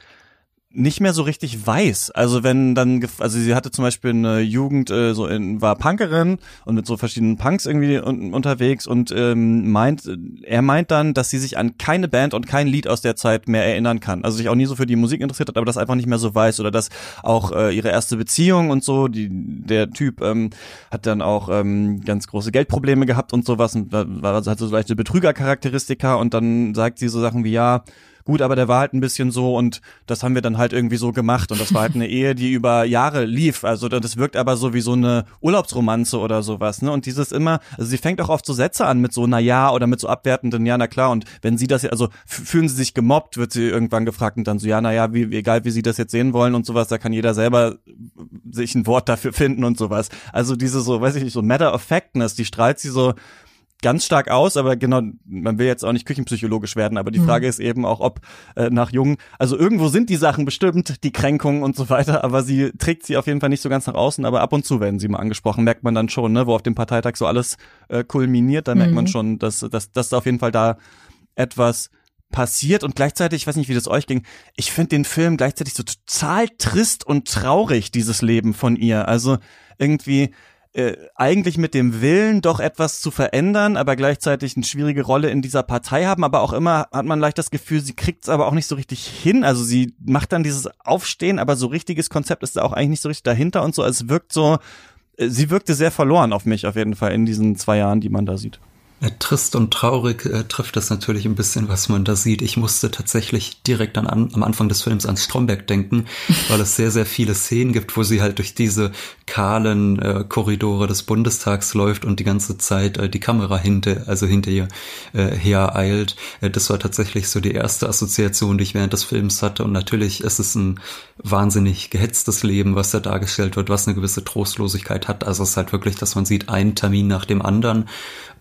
nicht mehr so richtig weiß. Also wenn dann, also sie hatte zum Beispiel eine Jugend, äh, so in, war Punkerin und mit so verschiedenen Punks irgendwie un unterwegs und ähm, meint, er meint dann, dass sie sich an keine Band und kein Lied aus der Zeit mehr erinnern kann. Also sich auch nie so für die Musik interessiert hat, aber das einfach nicht mehr so weiß oder dass auch äh, ihre erste Beziehung und so, die der Typ ähm, hat dann auch ähm, ganz große Geldprobleme gehabt und sowas und war also hat so leichte Betrügercharakteristika und dann sagt sie so Sachen wie ja Gut, aber der war halt ein bisschen so und das haben wir dann halt irgendwie so gemacht und das war halt eine Ehe, die über Jahre lief. Also das wirkt aber so wie so eine Urlaubsromanze oder sowas, ne? Und dieses immer, also sie fängt auch oft so Sätze an mit so na ja oder mit so abwertenden ja na klar und wenn sie das ja, also fühlen sie sich gemobbt, wird sie irgendwann gefragt und dann so ja na ja, wie, wie egal wie sie das jetzt sehen wollen und sowas, da kann jeder selber sich ein Wort dafür finden und sowas. Also diese so, weiß ich nicht, so matter of factness, die strahlt sie so ganz stark aus, aber genau, man will jetzt auch nicht küchenpsychologisch werden, aber die Frage ist eben auch, ob äh, nach Jungen, also irgendwo sind die Sachen bestimmt, die Kränkungen und so weiter, aber sie trägt sie auf jeden Fall nicht so ganz nach außen, aber ab und zu werden sie mal angesprochen, merkt man dann schon, ne, wo auf dem Parteitag so alles äh, kulminiert, da merkt man schon, dass, dass, dass auf jeden Fall da etwas passiert und gleichzeitig, ich weiß nicht, wie das euch ging, ich finde den Film gleichzeitig so total trist und traurig, dieses Leben von ihr. Also irgendwie äh, eigentlich mit dem Willen, doch etwas zu verändern, aber gleichzeitig eine schwierige Rolle in dieser Partei haben, aber auch immer hat man leicht das Gefühl, sie kriegt es aber auch nicht so richtig hin. Also sie macht dann dieses Aufstehen, aber so richtiges Konzept ist da auch eigentlich nicht so richtig dahinter und so. Es wirkt so, äh, sie wirkte sehr verloren auf mich auf jeden Fall in diesen zwei Jahren, die man da sieht. Äh, Trist und traurig äh, trifft das natürlich ein bisschen, was man da sieht. Ich musste tatsächlich direkt an, an, am Anfang des Films an Stromberg denken, weil es sehr, sehr viele Szenen gibt, wo sie halt durch diese kahlen äh, Korridore des Bundestags läuft und die ganze Zeit äh, die Kamera hinter, also hinter ihr äh, her eilt. Äh, das war tatsächlich so die erste Assoziation, die ich während des Films hatte. Und natürlich ist es ein wahnsinnig gehetztes Leben, was da dargestellt wird, was eine gewisse Trostlosigkeit hat. Also es ist halt wirklich, dass man sieht, einen Termin nach dem anderen.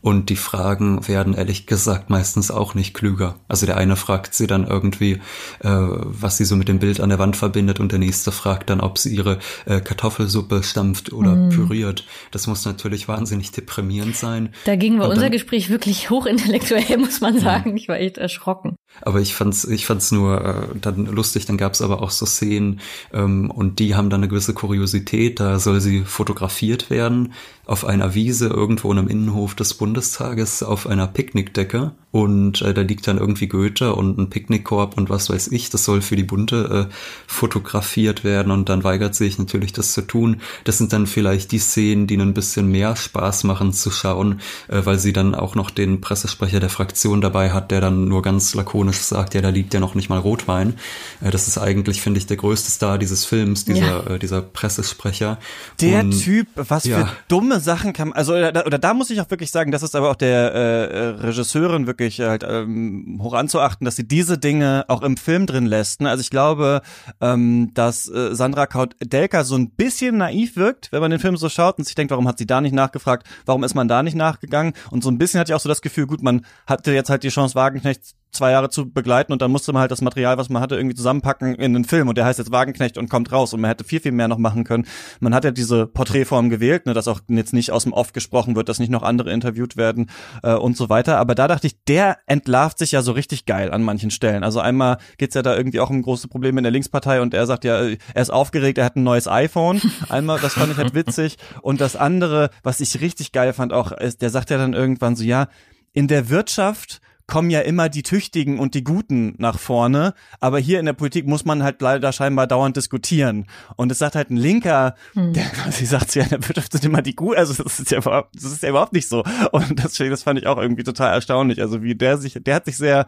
Und die Fragen werden ehrlich gesagt meistens auch nicht klüger. Also der eine fragt sie dann irgendwie, äh, was sie so mit dem Bild an der Wand verbindet und der nächste fragt dann, ob sie ihre äh, Kartoffelsuppe stampft oder püriert. Das muss natürlich wahnsinnig deprimierend sein. Dagegen war Und unser Gespräch wirklich hochintellektuell, muss man sagen. Ich war echt erschrocken. Aber ich fand's, ich fand's nur äh, dann lustig. Dann gab's aber auch so Szenen ähm, und die haben dann eine gewisse Kuriosität. Da soll sie fotografiert werden auf einer Wiese irgendwo in einem Innenhof des Bundestages auf einer Picknickdecke und äh, da liegt dann irgendwie Goethe und ein Picknickkorb und was weiß ich. Das soll für die Bunte äh, fotografiert werden und dann weigert sich natürlich, das zu tun. Das sind dann vielleicht die Szenen, die ein bisschen mehr Spaß machen zu schauen, äh, weil sie dann auch noch den Pressesprecher der Fraktion dabei hat, der dann nur ganz lakonisch ironisch sagt, ja, da liegt ja noch nicht mal Rotwein. Äh, das ist eigentlich, finde ich, der größte Star dieses Films, dieser, ja. äh, dieser Pressesprecher. Der Und, Typ, was ja. für dumme Sachen kann, also oder, oder da muss ich auch wirklich sagen, das ist aber auch der äh, äh, Regisseurin wirklich halt ähm, hoch anzuachten, dass sie diese Dinge auch im Film drin lässt. Ne? Also ich glaube, ähm, dass äh, Sandra Kaut-Delka so ein bisschen naiv wirkt, wenn man den Film so schaut und sich denkt, warum hat sie da nicht nachgefragt, warum ist man da nicht nachgegangen? Und so ein bisschen hatte ich auch so das Gefühl, gut, man hatte jetzt halt die Chance, Wagenknecht zwei Jahre zu begleiten und dann musste man halt das Material, was man hatte, irgendwie zusammenpacken in den Film und der heißt jetzt Wagenknecht und kommt raus und man hätte viel, viel mehr noch machen können. Man hat ja diese Porträtform gewählt, ne, dass auch jetzt nicht aus dem Off gesprochen wird, dass nicht noch andere interviewt werden äh, und so weiter. Aber da dachte ich, der entlarvt sich ja so richtig geil an manchen Stellen. Also einmal geht's ja da irgendwie auch um große Probleme in der Linkspartei und er sagt ja, er ist aufgeregt, er hat ein neues iPhone. Einmal, das fand ich halt witzig. Und das andere, was ich richtig geil fand auch, ist, der sagt ja dann irgendwann so, ja, in der Wirtschaft kommen ja immer die Tüchtigen und die Guten nach vorne, aber hier in der Politik muss man halt leider scheinbar dauernd diskutieren. Und es sagt halt ein Linker, hm. der quasi sagt, ja, in der Wirtschaft sind immer die Guten, also das ist ja überhaupt, das ist ja überhaupt nicht so. Und deswegen, das fand ich auch irgendwie total erstaunlich. Also wie der sich, der hat sich sehr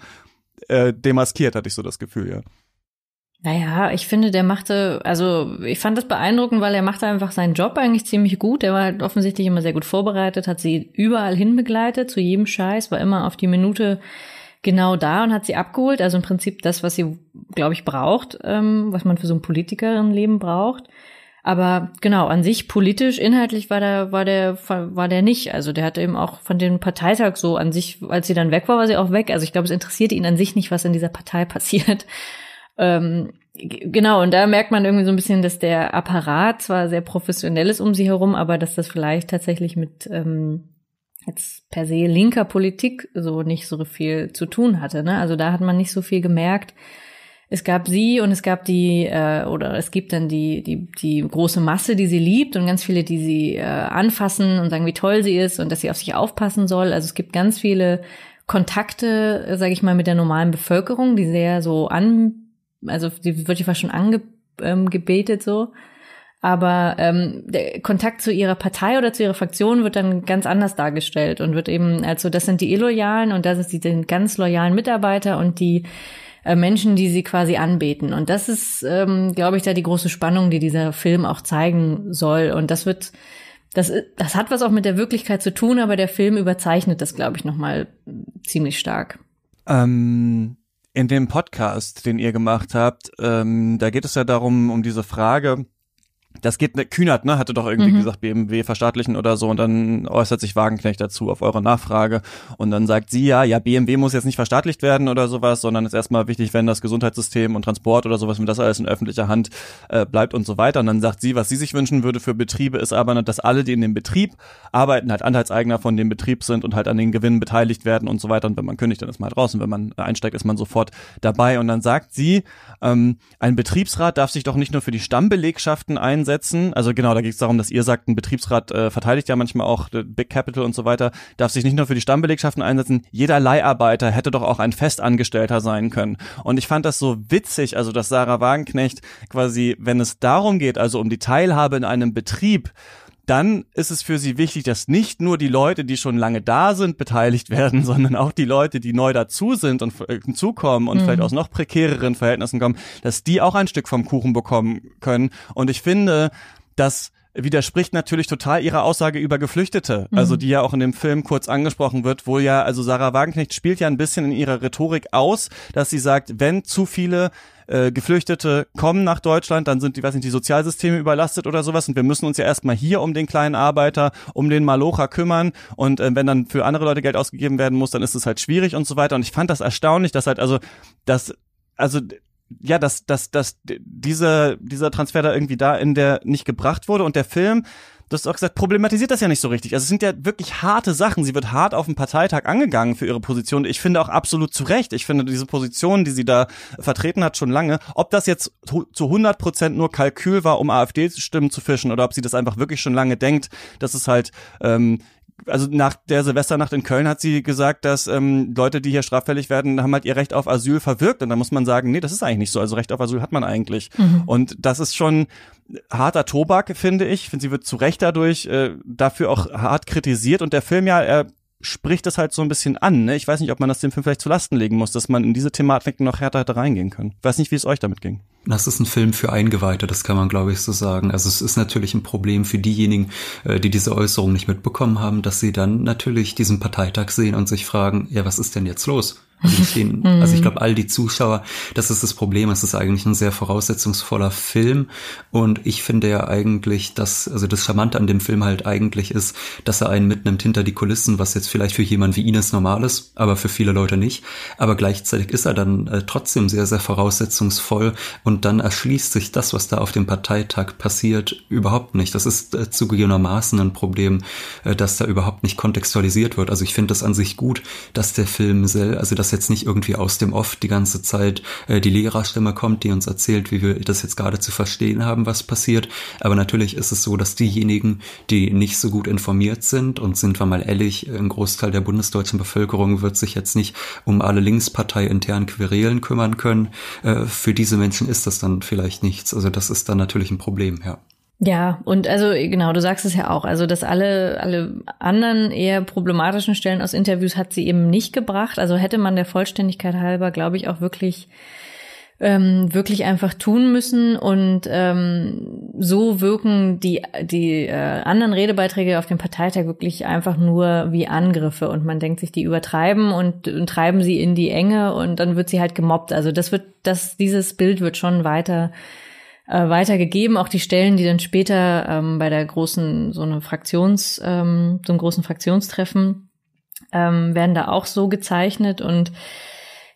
äh, demaskiert, hatte ich so das Gefühl, ja. Naja, ich finde, der machte, also ich fand das beeindruckend, weil er machte einfach seinen Job eigentlich ziemlich gut. Er war halt offensichtlich immer sehr gut vorbereitet, hat sie überall hin begleitet, zu jedem Scheiß, war immer auf die Minute genau da und hat sie abgeholt. Also im Prinzip das, was sie, glaube ich, braucht, ähm, was man für so ein Politikerin-Leben braucht. Aber genau, an sich politisch, inhaltlich war der, war der, war der nicht. Also der hatte eben auch von dem Parteitag so an sich, als sie dann weg war, war sie auch weg. Also ich glaube, es interessierte ihn an sich nicht, was in dieser Partei passiert. Ähm, genau, und da merkt man irgendwie so ein bisschen, dass der Apparat zwar sehr professionell ist um sie herum, aber dass das vielleicht tatsächlich mit ähm, jetzt per se linker Politik so nicht so viel zu tun hatte. Ne? Also da hat man nicht so viel gemerkt. Es gab sie und es gab die, äh, oder es gibt dann die, die, die große Masse, die sie liebt und ganz viele, die sie äh, anfassen und sagen, wie toll sie ist und dass sie auf sich aufpassen soll. Also es gibt ganz viele Kontakte, sage ich mal, mit der normalen Bevölkerung, die sehr so an also die wird ja fast schon angebetet ähm, so. Aber ähm, der Kontakt zu ihrer Partei oder zu ihrer Fraktion wird dann ganz anders dargestellt und wird eben, also das sind die Illoyalen und das sind die ganz loyalen Mitarbeiter und die äh, Menschen, die sie quasi anbeten. Und das ist, ähm, glaube ich, da die große Spannung, die dieser Film auch zeigen soll. Und das wird, das, das hat was auch mit der Wirklichkeit zu tun, aber der Film überzeichnet das, glaube ich, nochmal ziemlich stark. Ähm in dem Podcast, den ihr gemacht habt, ähm, da geht es ja darum, um diese Frage, das geht, ne, Kühnert, ne, hatte doch irgendwie mhm. gesagt, BMW verstaatlichen oder so und dann äußert sich Wagenknecht dazu auf eure Nachfrage und dann sagt sie ja, ja, BMW muss jetzt nicht verstaatlicht werden oder sowas, sondern ist erstmal wichtig, wenn das Gesundheitssystem und Transport oder sowas, wenn das alles in öffentlicher Hand äh, bleibt und so weiter. Und dann sagt sie, was sie sich wünschen würde für Betriebe ist aber, dass alle, die in dem Betrieb arbeiten, halt Anteilseigner von dem Betrieb sind und halt an den Gewinnen beteiligt werden und so weiter. Und wenn man kündigt, dann ist man halt draußen, wenn man einsteigt, ist man sofort dabei. Und dann sagt sie, ähm, ein Betriebsrat darf sich doch nicht nur für die Stammbelegschaften ein einsetzen. Also genau, da geht es darum, dass ihr sagt, ein Betriebsrat äh, verteidigt ja manchmal auch äh, Big Capital und so weiter, darf sich nicht nur für die Stammbelegschaften einsetzen. Jeder Leiharbeiter hätte doch auch ein Festangestellter sein können. Und ich fand das so witzig, also dass Sarah Wagenknecht quasi, wenn es darum geht, also um die Teilhabe in einem Betrieb, dann ist es für sie wichtig, dass nicht nur die Leute, die schon lange da sind, beteiligt werden, sondern auch die Leute, die neu dazu sind und hinzukommen und mhm. vielleicht aus noch prekäreren Verhältnissen kommen, dass die auch ein Stück vom Kuchen bekommen können. Und ich finde, dass widerspricht natürlich total ihrer Aussage über Geflüchtete, mhm. also die ja auch in dem Film kurz angesprochen wird, wo ja, also Sarah Wagenknecht spielt ja ein bisschen in ihrer Rhetorik aus, dass sie sagt, wenn zu viele äh, Geflüchtete kommen nach Deutschland, dann sind die, weiß nicht, die Sozialsysteme überlastet oder sowas. Und wir müssen uns ja erstmal hier um den kleinen Arbeiter, um den Malocher kümmern. Und äh, wenn dann für andere Leute Geld ausgegeben werden muss, dann ist es halt schwierig und so weiter. Und ich fand das erstaunlich, dass halt also das also ja, dass, dass, dass dieser, dieser Transfer da irgendwie da in der nicht gebracht wurde und der Film, du hast auch gesagt, problematisiert das ja nicht so richtig. Also es sind ja wirklich harte Sachen. Sie wird hart auf dem Parteitag angegangen für ihre Position. Ich finde auch absolut zu Recht. Ich finde diese Position, die sie da vertreten hat, schon lange. Ob das jetzt zu 100 Prozent nur Kalkül war, um AfD-Stimmen zu fischen oder ob sie das einfach wirklich schon lange denkt, dass es halt ähm, also nach der Silvesternacht in Köln hat sie gesagt, dass ähm, Leute, die hier straffällig werden, haben halt ihr Recht auf Asyl verwirkt. Und da muss man sagen, nee, das ist eigentlich nicht so. Also Recht auf Asyl hat man eigentlich. Mhm. Und das ist schon harter Tobak, finde ich. Ich finde, sie wird zu Recht dadurch äh, dafür auch hart kritisiert. Und der Film ja, er spricht das halt so ein bisschen an. Ne? Ich weiß nicht, ob man das dem Film vielleicht zu Lasten legen muss, dass man in diese Thematik noch härter hätte reingehen können. Ich weiß nicht, wie es euch damit ging. Das ist ein Film für Eingeweihte, das kann man, glaube ich, so sagen. Also es ist natürlich ein Problem für diejenigen, äh, die diese Äußerung nicht mitbekommen haben, dass sie dann natürlich diesen Parteitag sehen und sich fragen, ja, was ist denn jetzt los? Also ich, den, also ich glaube, all die Zuschauer, das ist das Problem. Es ist eigentlich ein sehr voraussetzungsvoller Film. Und ich finde ja eigentlich, dass, also das Charmante an dem Film halt eigentlich ist, dass er einen mitnimmt hinter die Kulissen, was jetzt vielleicht für jemanden wie Ines normal ist, aber für viele Leute nicht. Aber gleichzeitig ist er dann äh, trotzdem sehr, sehr voraussetzungsvoll. Und dann erschließt sich das, was da auf dem Parteitag passiert, überhaupt nicht. Das ist äh, zugegebenermaßen ein Problem, äh, dass da überhaupt nicht kontextualisiert wird. Also ich finde das an sich gut, dass der Film, sel also dass jetzt nicht irgendwie aus dem Off die ganze Zeit äh, die Lehrerstimme kommt, die uns erzählt, wie wir das jetzt gerade zu verstehen haben, was passiert. Aber natürlich ist es so, dass diejenigen, die nicht so gut informiert sind, und sind wir mal ehrlich, ein Großteil der bundesdeutschen Bevölkerung wird sich jetzt nicht um alle Linkspartei internen Querelen kümmern können. Äh, für diese Menschen ist das dann vielleicht nichts. Also das ist dann natürlich ein Problem, ja. Ja, und also genau, du sagst es ja auch, also dass alle alle anderen eher problematischen Stellen aus Interviews hat sie eben nicht gebracht. Also hätte man der Vollständigkeit halber, glaube ich, auch wirklich ähm, wirklich einfach tun müssen und ähm, so wirken die die äh, anderen Redebeiträge auf dem Parteitag wirklich einfach nur wie Angriffe und man denkt sich, die übertreiben und, und treiben sie in die Enge und dann wird sie halt gemobbt. Also das wird das dieses Bild wird schon weiter äh, weitergegeben. Auch die Stellen, die dann später ähm, bei der großen, so eine Fraktions, ähm, so einem großen Fraktionstreffen ähm, werden da auch so gezeichnet und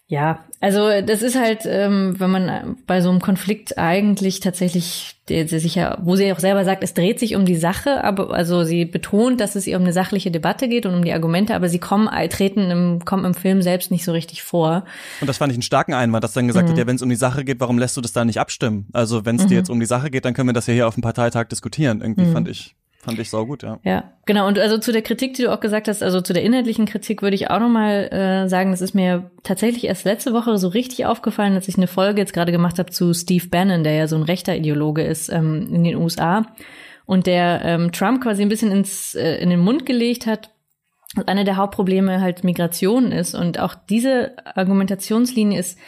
ja, also das ist halt, ähm, wenn man bei so einem Konflikt eigentlich tatsächlich, der, der sich ja, wo sie auch selber sagt, es dreht sich um die Sache, aber also sie betont, dass es ihr um eine sachliche Debatte geht und um die Argumente, aber sie kommen, äh, treten im, kommen im Film selbst nicht so richtig vor. Und das fand ich einen starken Einwand, dass dann gesagt mhm. wird, ja, wenn es um die Sache geht, warum lässt du das da nicht abstimmen? Also wenn es mhm. dir jetzt um die Sache geht, dann können wir das ja hier auf dem Parteitag diskutieren. Irgendwie mhm. fand ich Fand ich saugut, ja. Ja, genau. Und also zu der Kritik, die du auch gesagt hast, also zu der inhaltlichen Kritik würde ich auch nochmal äh, sagen, das ist mir tatsächlich erst letzte Woche so richtig aufgefallen, dass ich eine Folge jetzt gerade gemacht habe zu Steve Bannon, der ja so ein rechter Ideologe ist ähm, in den USA und der ähm, Trump quasi ein bisschen ins, äh, in den Mund gelegt hat, dass eine der Hauptprobleme halt Migration ist. Und auch diese Argumentationslinie ist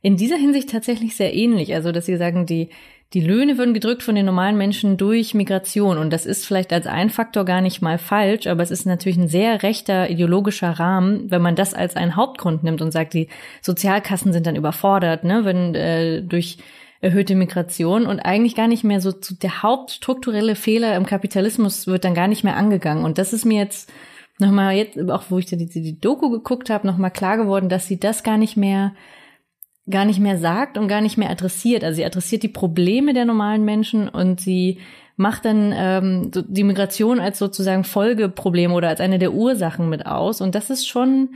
in dieser Hinsicht tatsächlich sehr ähnlich. Also, dass sie sagen, die die Löhne würden gedrückt von den normalen Menschen durch Migration. Und das ist vielleicht als ein Faktor gar nicht mal falsch, aber es ist natürlich ein sehr rechter ideologischer Rahmen, wenn man das als einen Hauptgrund nimmt und sagt, die Sozialkassen sind dann überfordert, ne, wenn äh, durch erhöhte Migration und eigentlich gar nicht mehr so zu, der hauptstrukturelle Fehler im Kapitalismus wird dann gar nicht mehr angegangen. Und das ist mir jetzt nochmal jetzt, auch wo ich die, die, Doku geguckt habe, nochmal klar geworden, dass sie das gar nicht mehr gar nicht mehr sagt und gar nicht mehr adressiert. Also sie adressiert die Probleme der normalen Menschen und sie macht dann ähm, die Migration als sozusagen Folgeproblem oder als eine der Ursachen mit aus. Und das ist schon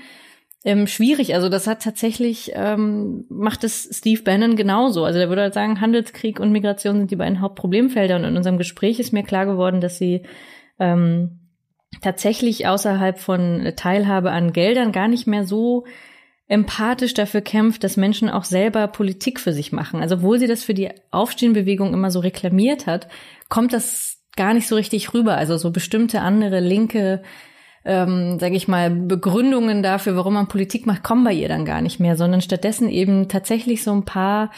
ähm, schwierig. Also das hat tatsächlich, ähm, macht es Steve Bannon genauso. Also der würde halt sagen, Handelskrieg und Migration sind die beiden Hauptproblemfelder. Und in unserem Gespräch ist mir klar geworden, dass sie ähm, tatsächlich außerhalb von Teilhabe an Geldern gar nicht mehr so empathisch dafür kämpft, dass Menschen auch selber Politik für sich machen. Also obwohl sie das für die Aufstehenbewegung immer so reklamiert hat, kommt das gar nicht so richtig rüber. Also so bestimmte andere linke, ähm, sage ich mal, Begründungen dafür, warum man Politik macht, kommen bei ihr dann gar nicht mehr, sondern stattdessen eben tatsächlich so ein paar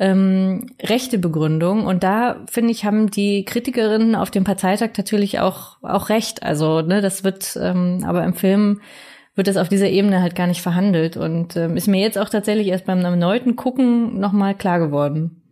ähm, rechte Begründungen. Und da finde ich, haben die Kritikerinnen auf dem Parteitag natürlich auch auch recht. Also ne, das wird ähm, aber im Film wird das auf dieser Ebene halt gar nicht verhandelt und ähm, ist mir jetzt auch tatsächlich erst beim erneuten Gucken nochmal klar geworden.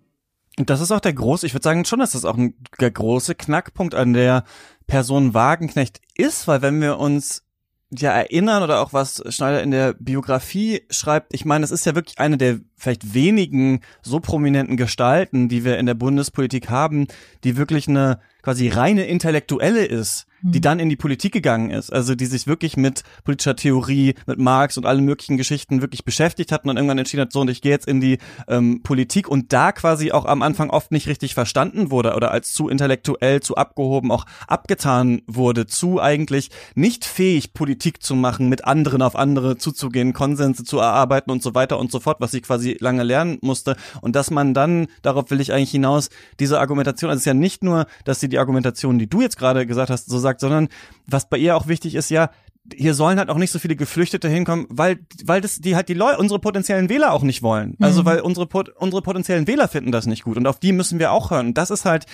Und das ist auch der große, ich würde sagen schon, dass das auch ein, der große Knackpunkt an der Person Wagenknecht ist, weil wenn wir uns ja erinnern oder auch was Schneider in der Biografie schreibt, ich meine, es ist ja wirklich eine der vielleicht wenigen so prominenten Gestalten, die wir in der Bundespolitik haben, die wirklich eine quasi reine Intellektuelle ist, die mhm. dann in die Politik gegangen ist, also die sich wirklich mit politischer Theorie, mit Marx und allen möglichen Geschichten wirklich beschäftigt hat und dann irgendwann entschieden hat, so und ich gehe jetzt in die ähm, Politik und da quasi auch am Anfang oft nicht richtig verstanden wurde oder als zu intellektuell, zu abgehoben auch abgetan wurde, zu eigentlich nicht fähig Politik zu machen, mit anderen auf andere zuzugehen, Konsense zu erarbeiten und so weiter und so fort, was sie quasi lange lernen musste und dass man dann, darauf will ich eigentlich hinaus, diese Argumentation, also es ist ja nicht nur, dass sie die Argumentation, die du jetzt gerade gesagt hast, so sagt, sondern was bei ihr auch wichtig ist, ja, hier sollen halt auch nicht so viele Geflüchtete hinkommen, weil weil das die halt die Leute unsere potenziellen Wähler auch nicht wollen. Also mhm. weil unsere unsere potenziellen Wähler finden das nicht gut und auf die müssen wir auch hören. Und das ist halt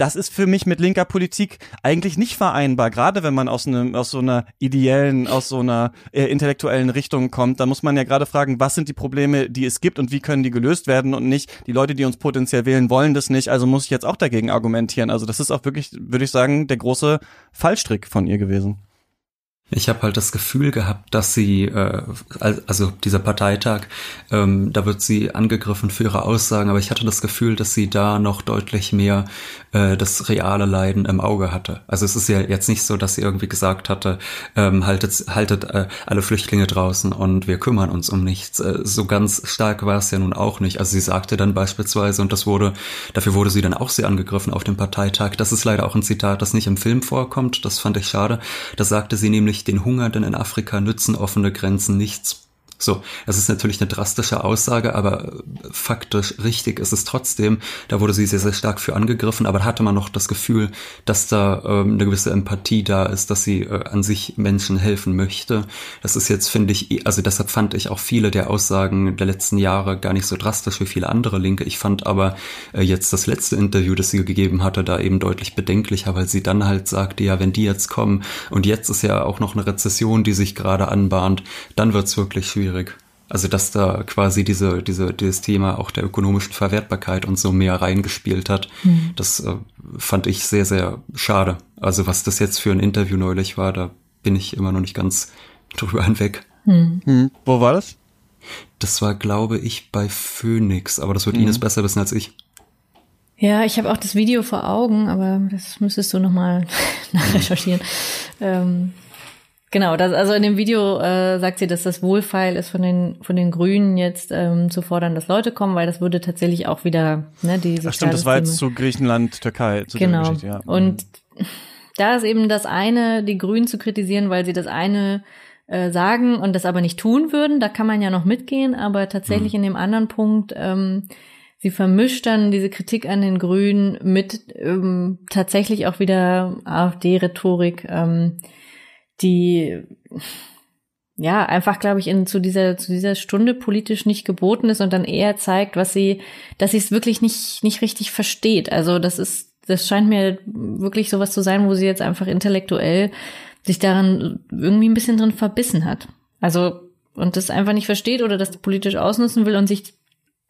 das ist für mich mit linker Politik eigentlich nicht vereinbar. Gerade wenn man aus einem aus so einer ideellen, aus so einer äh, intellektuellen Richtung kommt, da muss man ja gerade fragen, was sind die Probleme, die es gibt und wie können die gelöst werden und nicht die Leute, die uns potenziell wählen, wollen das nicht. Also muss ich jetzt auch dagegen argumentieren. Also das ist auch wirklich, würde ich sagen, der große Fallstrick von ihr gewesen. Ich habe halt das Gefühl gehabt, dass sie, äh, also dieser Parteitag, ähm, da wird sie angegriffen für ihre Aussagen, aber ich hatte das Gefühl, dass sie da noch deutlich mehr äh, das reale Leiden im Auge hatte. Also es ist ja jetzt nicht so, dass sie irgendwie gesagt hatte, ähm, haltet, haltet äh, alle Flüchtlinge draußen und wir kümmern uns um nichts. Äh, so ganz stark war es ja nun auch nicht. Also sie sagte dann beispielsweise, und das wurde, dafür wurde sie dann auch sehr angegriffen auf dem Parteitag, das ist leider auch ein Zitat, das nicht im Film vorkommt, das fand ich schade. Da sagte sie nämlich, den Hungernden in Afrika nützen offene Grenzen nichts. So, das ist natürlich eine drastische Aussage, aber faktisch richtig ist es trotzdem. Da wurde sie sehr, sehr stark für angegriffen, aber da hatte man noch das Gefühl, dass da ähm, eine gewisse Empathie da ist, dass sie äh, an sich Menschen helfen möchte. Das ist jetzt, finde ich, eh, also deshalb fand ich auch viele der Aussagen der letzten Jahre gar nicht so drastisch wie viele andere Linke. Ich fand aber äh, jetzt das letzte Interview, das sie gegeben hatte, da eben deutlich bedenklicher, weil sie dann halt sagte, ja, wenn die jetzt kommen und jetzt ist ja auch noch eine Rezession, die sich gerade anbahnt, dann wird's wirklich schwierig schwierig. Also dass da quasi diese, diese, dieses Thema auch der ökonomischen Verwertbarkeit und so mehr reingespielt hat, mhm. das äh, fand ich sehr, sehr schade. Also was das jetzt für ein Interview neulich war, da bin ich immer noch nicht ganz drüber hinweg. Mhm. Mhm. Wo war das? Das war, glaube ich, bei Phoenix, aber das wird Ines mhm. besser wissen als ich. Ja, ich habe auch das Video vor Augen, aber das müsstest du nochmal nachrecherchieren. ähm, Genau, das, also in dem Video äh, sagt sie, dass das Wohlfeil ist von den von den Grünen jetzt ähm, zu fordern, dass Leute kommen, weil das würde tatsächlich auch wieder ne, die Ach stimmt, das war jetzt zu Griechenland, Türkei. Zu genau. Ja. Und mhm. da ist eben das eine, die Grünen zu kritisieren, weil sie das eine äh, sagen und das aber nicht tun würden. Da kann man ja noch mitgehen, aber tatsächlich mhm. in dem anderen Punkt. Ähm, sie vermischt dann diese Kritik an den Grünen mit ähm, tatsächlich auch wieder AfD-Rhetorik. Ähm, die ja einfach, glaube ich, in zu dieser zu dieser Stunde politisch nicht geboten ist und dann eher zeigt, was sie, dass sie es wirklich nicht nicht richtig versteht. Also das ist, das scheint mir wirklich sowas zu sein, wo sie jetzt einfach intellektuell sich daran irgendwie ein bisschen drin verbissen hat. Also und das einfach nicht versteht oder das politisch ausnutzen will und sich,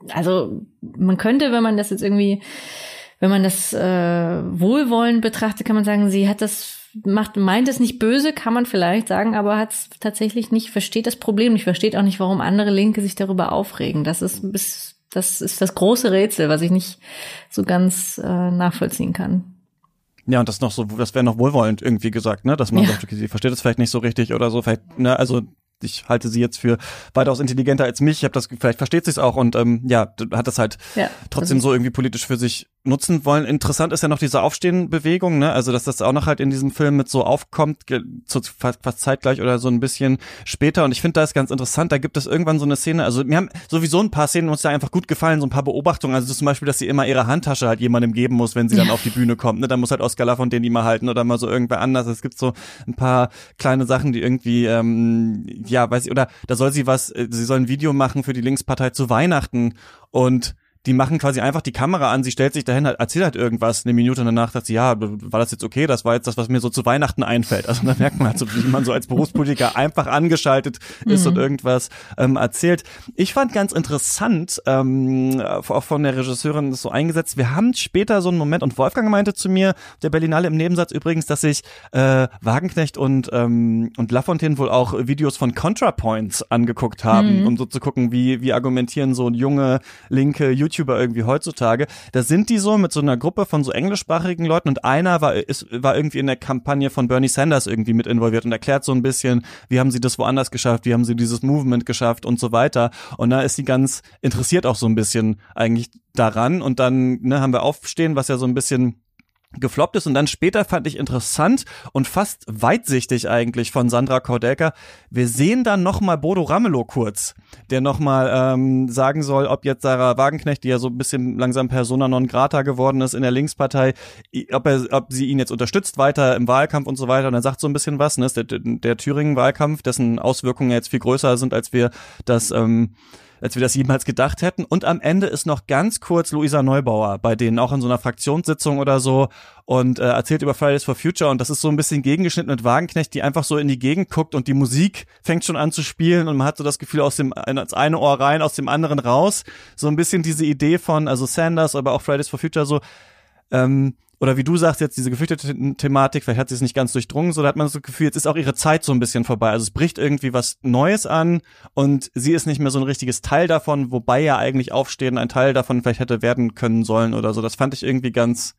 also man könnte, wenn man das jetzt irgendwie, wenn man das äh, wohlwollend betrachtet, kann man sagen, sie hat das macht, meint es nicht böse, kann man vielleicht sagen, aber hat es tatsächlich nicht, versteht das Problem nicht, versteht auch nicht, warum andere Linke sich darüber aufregen. Das ist, das ist das große Rätsel, was ich nicht so ganz äh, nachvollziehen kann. Ja, und das noch so, das wäre noch wohlwollend irgendwie gesagt, ne, dass man ja. sagt, okay, sie versteht es vielleicht nicht so richtig oder so, vielleicht, ne, also ich halte sie jetzt für weitaus intelligenter als mich. Ich habe das, vielleicht versteht sie es auch und ähm, ja, hat das halt ja, trotzdem so irgendwie politisch für sich nutzen wollen. Interessant ist ja noch diese Aufstehenbewegung, ne? Also dass das auch noch halt in diesem Film mit so aufkommt, zu, fast, fast zeitgleich oder so ein bisschen später. Und ich finde, da ist ganz interessant. Da gibt es irgendwann so eine Szene. Also mir haben sowieso ein paar Szenen uns da einfach gut gefallen, so ein paar Beobachtungen. Also zum Beispiel, dass sie immer ihre Handtasche halt jemandem geben muss, wenn sie dann auf die Bühne kommt. Ne? Da muss halt Oscar Lafontaine die mal halten oder mal so irgendwer anders. Es gibt so ein paar kleine Sachen, die irgendwie, ähm, ja, weiß ich, oder da soll sie was, äh, sie soll ein Video machen für die Linkspartei zu Weihnachten und die machen quasi einfach die Kamera an, sie stellt sich dahin, erzählt halt irgendwas, eine Minute danach sagt sie, ja, war das jetzt okay? Das war jetzt das, was mir so zu Weihnachten einfällt. Also da merkt man halt so, wie man so als Berufspolitiker einfach angeschaltet ist mhm. und irgendwas ähm, erzählt. Ich fand ganz interessant, ähm, auch von der Regisseurin das so eingesetzt, wir haben später so einen Moment, und Wolfgang meinte zu mir, der Berlinale im Nebensatz übrigens, dass sich äh, Wagenknecht und, ähm, und Lafontaine wohl auch Videos von ContraPoints angeguckt haben, mhm. um so zu gucken, wie, wie argumentieren so junge, linke YouTuber irgendwie heutzutage, da sind die so mit so einer Gruppe von so englischsprachigen Leuten und einer war, ist, war irgendwie in der Kampagne von Bernie Sanders irgendwie mit involviert und erklärt so ein bisschen, wie haben sie das woanders geschafft, wie haben sie dieses Movement geschafft und so weiter. Und da ist sie ganz interessiert auch so ein bisschen eigentlich daran und dann ne, haben wir Aufstehen, was ja so ein bisschen gefloppt ist und dann später fand ich interessant und fast weitsichtig eigentlich von Sandra Kordelka. Wir sehen dann nochmal Bodo Ramelow kurz, der nochmal ähm, sagen soll, ob jetzt Sarah Wagenknecht, die ja so ein bisschen langsam Persona non grata geworden ist in der Linkspartei, ob er, ob sie ihn jetzt unterstützt weiter im Wahlkampf und so weiter. Und er sagt so ein bisschen was, ne? Der, der Thüringen-Wahlkampf, dessen Auswirkungen jetzt viel größer sind, als wir das ähm, als wir das jemals gedacht hätten. Und am Ende ist noch ganz kurz Luisa Neubauer bei denen, auch in so einer Fraktionssitzung oder so, und äh, erzählt über Fridays for Future. Und das ist so ein bisschen gegengeschnitten mit Wagenknecht, die einfach so in die Gegend guckt und die Musik fängt schon an zu spielen und man hat so das Gefühl aus dem als eine Ohr rein, aus dem anderen raus. So ein bisschen diese Idee von, also Sanders, aber auch Fridays for Future so, ähm, oder wie du sagst jetzt, diese geflüchtete Thematik, vielleicht hat sie es nicht ganz durchdrungen, so da hat man das Gefühl, jetzt ist auch ihre Zeit so ein bisschen vorbei. Also es bricht irgendwie was Neues an und sie ist nicht mehr so ein richtiges Teil davon, wobei ja eigentlich Aufstehen ein Teil davon vielleicht hätte werden können sollen oder so. Das fand ich irgendwie ganz,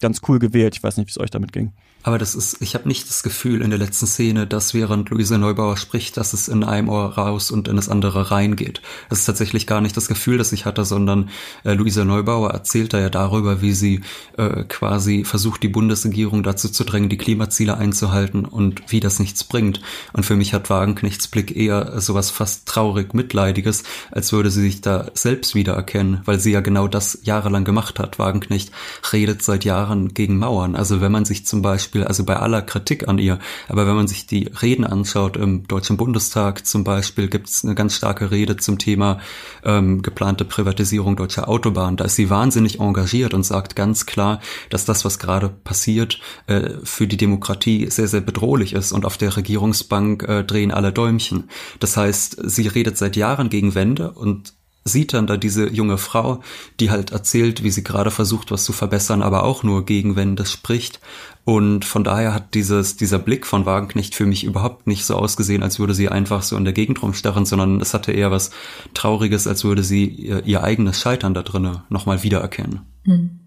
ganz cool gewählt. Ich weiß nicht, wie es euch damit ging. Aber das ist, ich habe nicht das Gefühl in der letzten Szene, dass während Luise Neubauer spricht, dass es in einem Ohr raus und in das andere reingeht. Das ist tatsächlich gar nicht das Gefühl, das ich hatte, sondern äh, Luise Neubauer erzählt da ja darüber, wie sie äh, quasi versucht, die Bundesregierung dazu zu drängen, die Klimaziele einzuhalten und wie das nichts bringt. Und für mich hat Wagenknechts Blick eher sowas fast traurig Mitleidiges, als würde sie sich da selbst wiedererkennen, weil sie ja genau das jahrelang gemacht hat. Wagenknecht redet seit Jahren gegen Mauern. Also wenn man sich zum Beispiel Beispiel, also bei aller Kritik an ihr, aber wenn man sich die Reden anschaut, im Deutschen Bundestag zum Beispiel gibt es eine ganz starke Rede zum Thema ähm, geplante Privatisierung deutscher Autobahnen. Da ist sie wahnsinnig engagiert und sagt ganz klar, dass das, was gerade passiert, äh, für die Demokratie sehr, sehr bedrohlich ist und auf der Regierungsbank äh, drehen alle Däumchen. Das heißt, sie redet seit Jahren gegen Wände und sieht dann da diese junge Frau, die halt erzählt, wie sie gerade versucht, was zu verbessern, aber auch nur gegen Wände spricht. Und von daher hat dieses, dieser Blick von Wagenknecht für mich überhaupt nicht so ausgesehen, als würde sie einfach so in der Gegend rumstarren, sondern es hatte eher was Trauriges, als würde sie ihr, ihr eigenes Scheitern da drinnen nochmal wiedererkennen. Hm.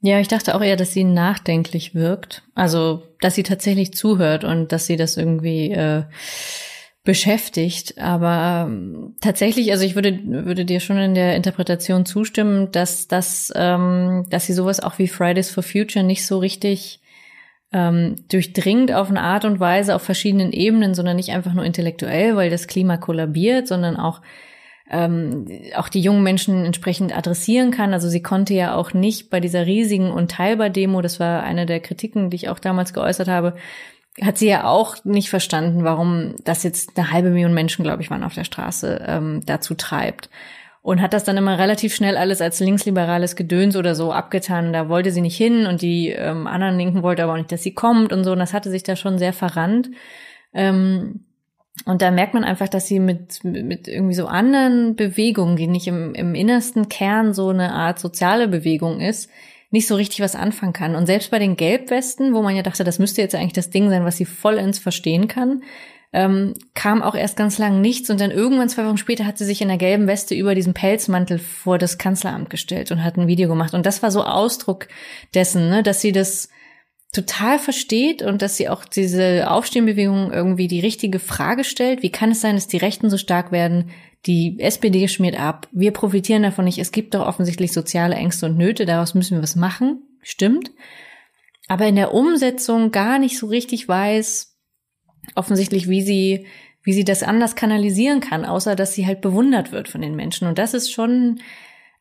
Ja, ich dachte auch eher, dass sie nachdenklich wirkt. Also, dass sie tatsächlich zuhört und dass sie das irgendwie äh, beschäftigt. Aber ähm, tatsächlich, also ich würde, würde dir schon in der Interpretation zustimmen, dass, dass, ähm, dass sie sowas auch wie Fridays for Future nicht so richtig ähm, durchdringt auf eine Art und Weise auf verschiedenen Ebenen, sondern nicht einfach nur intellektuell, weil das Klima kollabiert, sondern auch ähm, auch die jungen Menschen entsprechend adressieren kann. Also sie konnte ja auch nicht bei dieser riesigen Unteilbar-Demo, das war eine der Kritiken, die ich auch damals geäußert habe, hat sie ja auch nicht verstanden, warum das jetzt eine halbe Million Menschen, glaube ich, waren auf der Straße, ähm, dazu treibt. Und hat das dann immer relativ schnell alles als linksliberales Gedöns oder so abgetan. Da wollte sie nicht hin und die ähm, anderen Linken wollten aber auch nicht, dass sie kommt und so. Und das hatte sich da schon sehr verrannt. Ähm, und da merkt man einfach, dass sie mit, mit irgendwie so anderen Bewegungen, die nicht im, im innersten Kern so eine Art soziale Bewegung ist, nicht so richtig was anfangen kann. Und selbst bei den Gelbwesten, wo man ja dachte, das müsste jetzt eigentlich das Ding sein, was sie vollends verstehen kann, ähm, kam auch erst ganz lang nichts und dann irgendwann zwei Wochen später hat sie sich in der gelben Weste über diesen Pelzmantel vor das Kanzleramt gestellt und hat ein Video gemacht. Und das war so Ausdruck dessen, ne, dass sie das total versteht und dass sie auch diese Aufstehenbewegung irgendwie die richtige Frage stellt. Wie kann es sein, dass die Rechten so stark werden? Die SPD schmiert ab. Wir profitieren davon nicht. Es gibt doch offensichtlich soziale Ängste und Nöte. Daraus müssen wir was machen. Stimmt. Aber in der Umsetzung gar nicht so richtig weiß, offensichtlich, wie sie, wie sie das anders kanalisieren kann, außer dass sie halt bewundert wird von den Menschen. Und das ist schon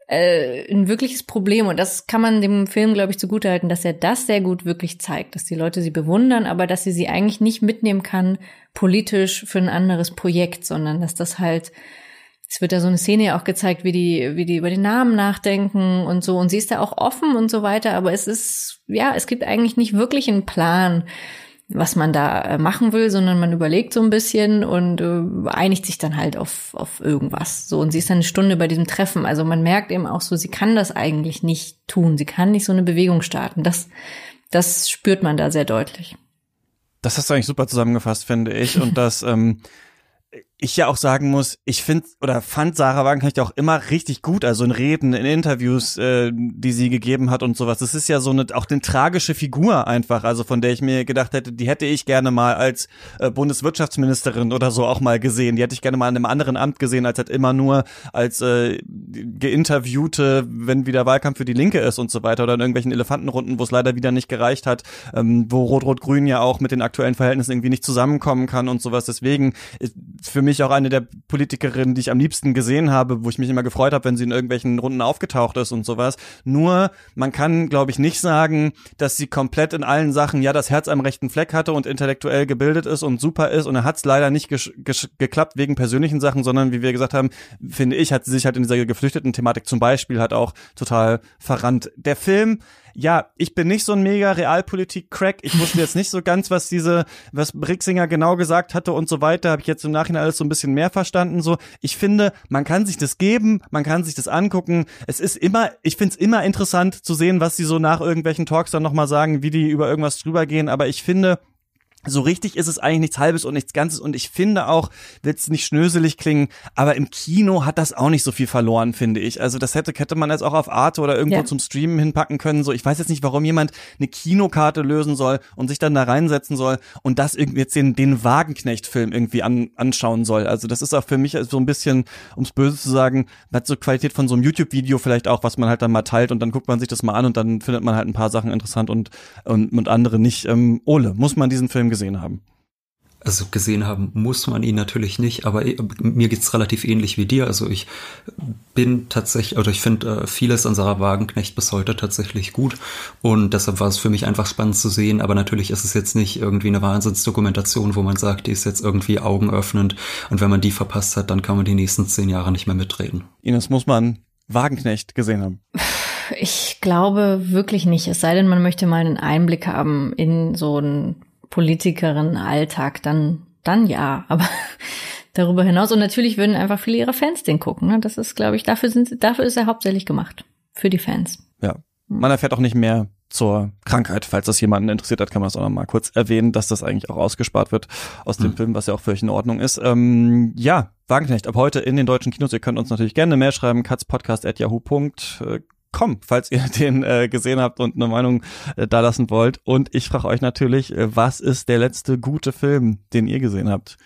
äh, ein wirkliches Problem. Und das kann man dem Film, glaube ich, zugutehalten, dass er das sehr gut wirklich zeigt, dass die Leute sie bewundern, aber dass sie sie eigentlich nicht mitnehmen kann, politisch für ein anderes Projekt, sondern dass das halt es wird da so eine Szene ja auch gezeigt, wie die, wie die über den Namen nachdenken und so. Und sie ist da auch offen und so weiter. Aber es ist, ja, es gibt eigentlich nicht wirklich einen Plan, was man da äh, machen will, sondern man überlegt so ein bisschen und äh, einigt sich dann halt auf, auf irgendwas. So, und sie ist dann eine Stunde bei diesem Treffen. Also man merkt eben auch so, sie kann das eigentlich nicht tun. Sie kann nicht so eine Bewegung starten. Das, das spürt man da sehr deutlich. Das hast du eigentlich super zusammengefasst, finde ich. Und das, ähm, ich ja auch sagen muss, ich finde oder fand Sarah Wagenknecht auch immer richtig gut, also in Reden, in Interviews, äh, die sie gegeben hat und sowas. Das ist ja so eine auch eine tragische Figur einfach, also von der ich mir gedacht hätte, die hätte ich gerne mal als äh, Bundeswirtschaftsministerin oder so auch mal gesehen. Die hätte ich gerne mal in einem anderen Amt gesehen, als halt immer nur als äh, geinterviewte, wenn wieder Wahlkampf für die Linke ist und so weiter oder in irgendwelchen Elefantenrunden, wo es leider wieder nicht gereicht hat, ähm, wo Rot-Rot-Grün ja auch mit den aktuellen Verhältnissen irgendwie nicht zusammenkommen kann und sowas. Deswegen für mich auch eine der Politikerinnen, die ich am liebsten gesehen habe, wo ich mich immer gefreut habe, wenn sie in irgendwelchen Runden aufgetaucht ist und sowas. Nur, man kann, glaube ich, nicht sagen, dass sie komplett in allen Sachen ja das Herz am rechten Fleck hatte und intellektuell gebildet ist und super ist. Und er hat es leider nicht geklappt wegen persönlichen Sachen, sondern wie wir gesagt haben, finde ich, hat sie sich halt in dieser geflüchteten Thematik zum Beispiel halt auch total verrannt. Der Film ja, ich bin nicht so ein mega Realpolitik-Crack. Ich wusste jetzt nicht so ganz, was diese, was Brixinger genau gesagt hatte und so weiter. Habe ich jetzt im Nachhinein alles so ein bisschen mehr verstanden. So, ich finde, man kann sich das geben, man kann sich das angucken. Es ist immer, ich finde es immer interessant zu sehen, was sie so nach irgendwelchen Talks dann nochmal sagen, wie die über irgendwas drüber gehen. Aber ich finde, so richtig ist es eigentlich nichts Halbes und nichts Ganzes und ich finde auch, wird es nicht schnöselig klingen, aber im Kino hat das auch nicht so viel verloren, finde ich. Also das hätte, hätte man jetzt auch auf Arte oder irgendwo ja. zum Streamen hinpacken können. So, ich weiß jetzt nicht, warum jemand eine Kinokarte lösen soll und sich dann da reinsetzen soll und das irgendwie jetzt den, den Wagenknecht-Film irgendwie an, anschauen soll. Also das ist auch für mich so ein bisschen, ums Böse zu sagen, hat so Qualität von so einem YouTube-Video vielleicht auch, was man halt dann mal teilt und dann guckt man sich das mal an und dann findet man halt ein paar Sachen interessant und, und, und andere nicht. Ähm, Ole, muss man diesen Film gesehen haben? Also gesehen haben muss man ihn natürlich nicht, aber mir geht's relativ ähnlich wie dir. Also ich bin tatsächlich, oder ich finde äh, vieles an Sarah Wagenknecht bis heute tatsächlich gut und deshalb war es für mich einfach spannend zu sehen, aber natürlich ist es jetzt nicht irgendwie eine Wahnsinnsdokumentation, wo man sagt, die ist jetzt irgendwie augenöffnend und wenn man die verpasst hat, dann kann man die nächsten zehn Jahre nicht mehr mitreden. Ines, muss man Wagenknecht gesehen haben? Ich glaube wirklich nicht, es sei denn, man möchte mal einen Einblick haben in so ein Politikerin-Alltag, dann, dann ja. Aber darüber hinaus und natürlich würden einfach viele ihrer Fans den gucken. Ne? Das ist, glaube ich, dafür sind, dafür ist er hauptsächlich gemacht. Für die Fans. Ja. Man erfährt auch nicht mehr zur Krankheit. Falls das jemanden interessiert hat, kann man das auch noch mal kurz erwähnen, dass das eigentlich auch ausgespart wird aus dem mhm. Film, was ja auch völlig in Ordnung ist. Ähm, ja, Wagenknecht, ab heute in den deutschen Kinos. Ihr könnt uns natürlich gerne mehr schreiben, katzpodcast.yahoo.com Com, falls ihr den äh, gesehen habt und eine Meinung äh, da lassen wollt. Und ich frage euch natürlich, äh, was ist der letzte gute Film, den ihr gesehen habt?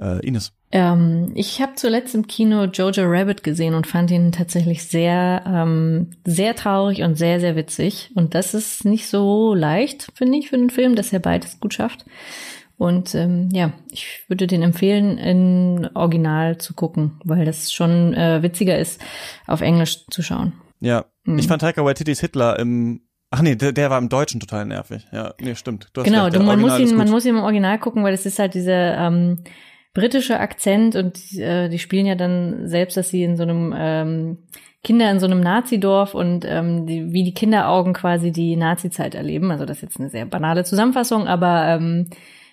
Äh, Ines. Ähm, ich habe zuletzt im Kino Jojo Rabbit gesehen und fand ihn tatsächlich sehr, ähm, sehr traurig und sehr, sehr witzig. Und das ist nicht so leicht, finde ich, für den Film, dass er beides gut schafft. Und ähm, ja, ich würde den empfehlen, in Original zu gucken, weil das schon äh, witziger ist, auf Englisch zu schauen. Ja, mhm. ich fand Taika Waititis Hitler im Ach nee, der, der war im Deutschen total nervig. Ja, nee, stimmt. Du hast genau, recht, man muss ihn, man muss ihn im Original gucken, weil es ist halt dieser ähm, britische Akzent und äh, die spielen ja dann selbst, dass sie in so einem ähm, Kinder in so einem Nazidorf und ähm, die, wie die Kinderaugen quasi die Nazizeit erleben. Also das ist jetzt eine sehr banale Zusammenfassung, aber ähm,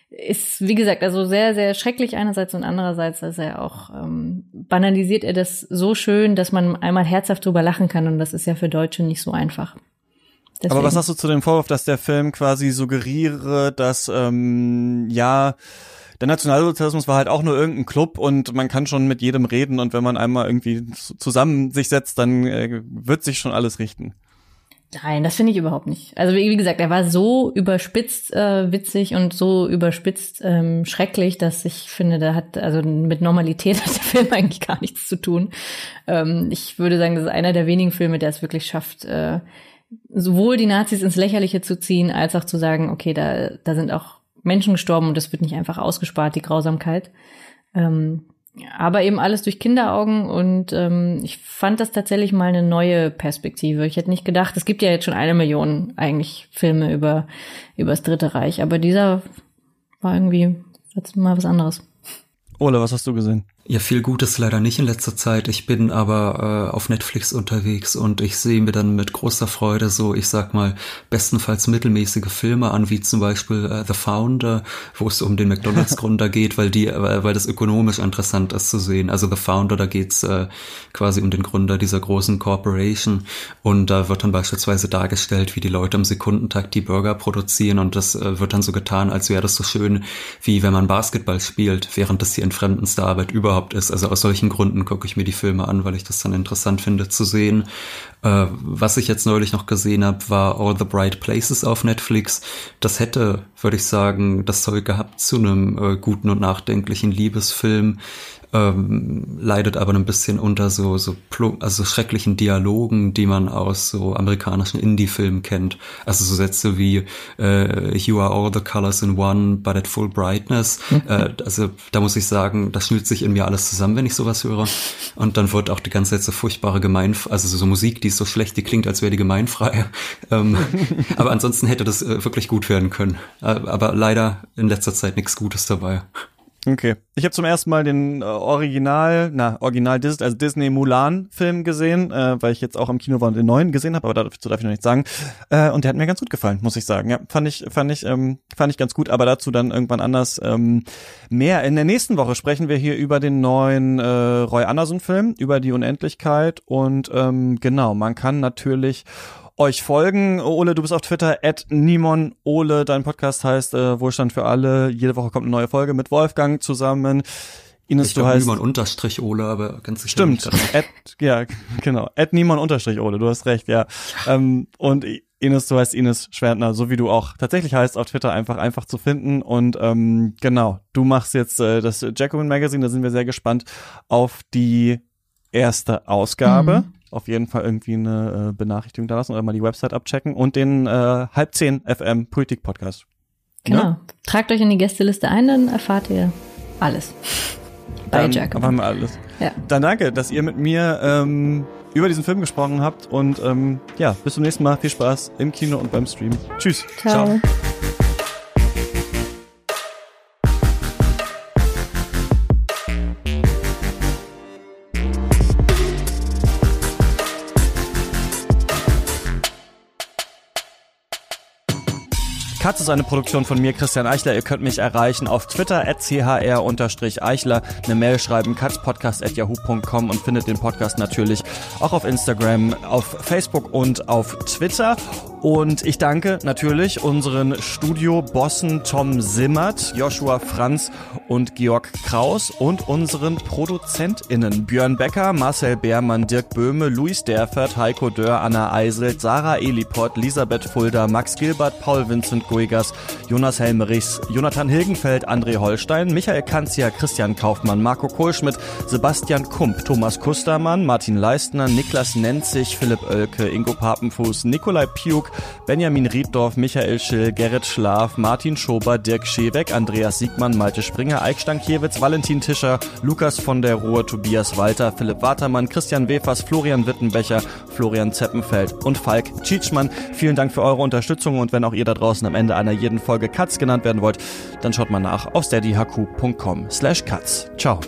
ist, wie gesagt, also sehr, sehr schrecklich einerseits und andererseits, dass er auch ähm, banalisiert er das so schön, dass man einmal herzhaft drüber lachen kann und das ist ja für Deutsche nicht so einfach. Deswegen. Aber was sagst du zu dem Vorwurf, dass der Film quasi suggeriere, dass ähm, ja der Nationalsozialismus war halt auch nur irgendein Club und man kann schon mit jedem reden und wenn man einmal irgendwie zusammen sich setzt, dann äh, wird sich schon alles richten. Nein, das finde ich überhaupt nicht. Also wie, wie, gesagt, er war so überspitzt äh, witzig und so überspitzt ähm, schrecklich, dass ich finde, da hat also mit Normalität hat der Film eigentlich gar nichts zu tun. Ähm, ich würde sagen, das ist einer der wenigen Filme, der es wirklich schafft, äh, sowohl die Nazis ins Lächerliche zu ziehen, als auch zu sagen, okay, da da sind auch Menschen gestorben und das wird nicht einfach ausgespart, die Grausamkeit. Ähm, aber eben alles durch Kinderaugen und ähm, ich fand das tatsächlich mal eine neue Perspektive. Ich hätte nicht gedacht, es gibt ja jetzt schon eine Million eigentlich Filme über über das Dritte Reich, aber dieser war irgendwie jetzt mal was anderes. Ole, was hast du gesehen? Ja, viel Gutes leider nicht in letzter Zeit. Ich bin aber äh, auf Netflix unterwegs und ich sehe mir dann mit großer Freude so, ich sag mal, bestenfalls mittelmäßige Filme an, wie zum Beispiel äh, The Founder, wo es um den McDonalds-Gründer geht, weil die, weil, weil das ökonomisch interessant ist zu sehen. Also The Founder, da geht's äh, quasi um den Gründer dieser großen Corporation und da wird dann beispielsweise dargestellt, wie die Leute im Sekundentakt die Burger produzieren und das äh, wird dann so getan, als wäre das so schön, wie wenn man Basketball spielt, während das die entfremdendste Arbeit überhaupt überhaupt ist. Also aus solchen Gründen gucke ich mir die Filme an, weil ich das dann interessant finde zu sehen. Äh, was ich jetzt neulich noch gesehen habe, war All the Bright Places auf Netflix. Das hätte, würde ich sagen, das Zeug gehabt zu einem äh, guten und nachdenklichen Liebesfilm ähm, leidet aber ein bisschen unter so so also schrecklichen Dialogen, die man aus so amerikanischen Indie-Filmen kennt. Also so Sätze wie äh, You are all the colors in one, but at full brightness. äh, also da muss ich sagen, das schnürt sich in mir alles zusammen, wenn ich sowas höre. Und dann wird auch die ganze Zeit so furchtbare Gemein, also so Musik, die ist so schlecht, die klingt, als wäre die gemeinfrei. ähm, aber ansonsten hätte das äh, wirklich gut werden können. Äh, aber leider in letzter Zeit nichts Gutes dabei. Okay. Ich habe zum ersten Mal den äh, Original, na, Original Disney, also Disney Mulan Film gesehen, äh, weil ich jetzt auch im Kino war und den neuen gesehen habe, aber dazu darf ich noch nichts sagen. Äh, und der hat mir ganz gut gefallen, muss ich sagen. Ja, fand ich, fand ich, ähm, fand ich ganz gut, aber dazu dann irgendwann anders ähm, mehr. In der nächsten Woche sprechen wir hier über den neuen äh, Roy Anderson Film, über die Unendlichkeit und ähm, genau, man kann natürlich euch folgen. Ole, du bist auf Twitter, at Nimon Ole, dein Podcast heißt äh, Wohlstand für alle. Jede Woche kommt eine neue Folge mit Wolfgang zusammen. Ines, ich du heißt Nimon unterstrich Ole, aber ganz sicher Stimmt. At, ja, genau. At Nimon unterstrich Ole, du hast recht, ja. Ähm, und Ines, du heißt Ines Schwertner, so wie du auch tatsächlich heißt auf Twitter, einfach einfach zu finden. Und ähm, genau, du machst jetzt äh, das Jacobin Magazine, da sind wir sehr gespannt auf die erste Ausgabe. Mhm auf jeden Fall irgendwie eine äh, Benachrichtigung da lassen oder mal die Website abchecken und den äh, halb zehn FM Politik Podcast. Genau. Ja? Tragt euch in die Gästeliste ein, dann erfahrt ihr alles. Bei. Erfahren wir alles. Ja. Dann danke, dass ihr mit mir ähm, über diesen Film gesprochen habt und ähm, ja, bis zum nächsten Mal. Viel Spaß im Kino und beim Stream. Tschüss. Ciao. Ciao. Katz ist eine Produktion von mir, Christian Eichler. Ihr könnt mich erreichen auf Twitter at chr-eichler, eine Mail schreiben katzpodcast.yahoo.com und findet den Podcast natürlich auch auf Instagram, auf Facebook und auf Twitter. Und ich danke natürlich unseren Studiobossen Tom Simmert, Joshua Franz und Georg Kraus und unseren ProduzentInnen Björn Becker, Marcel Beermann, Dirk Böhme, Luis Derfert, Heiko Dörr, Anna Eiselt, Sarah Eliport, Elisabeth Fulda, Max Gilbert, Paul Vincent Guigas, Jonas Helmerichs, Jonathan Hilgenfeld, André Holstein, Michael Kanzia, Christian Kaufmann, Marco Kohlschmidt, Sebastian Kump, Thomas Kustermann, Martin Leistner, Niklas Nenzig, Philipp Oelke, Ingo Papenfuß, Nikolai Piuk, Benjamin Rieddorf, Michael Schill, Gerrit Schlaf, Martin Schober, Dirk Scheweck, Andreas Siegmann, Malte Springer, Eik Stankiewicz, Valentin Tischer, Lukas von der Ruhr, Tobias Walter, Philipp Watermann, Christian Wefers, Florian Wittenbecher, Florian Zeppenfeld und Falk Tschitschmann. Vielen Dank für eure Unterstützung und wenn auch ihr da draußen am Ende einer jeden Folge Katz genannt werden wollt, dann schaut mal nach auf steadyhq.com slash katz. Ciao.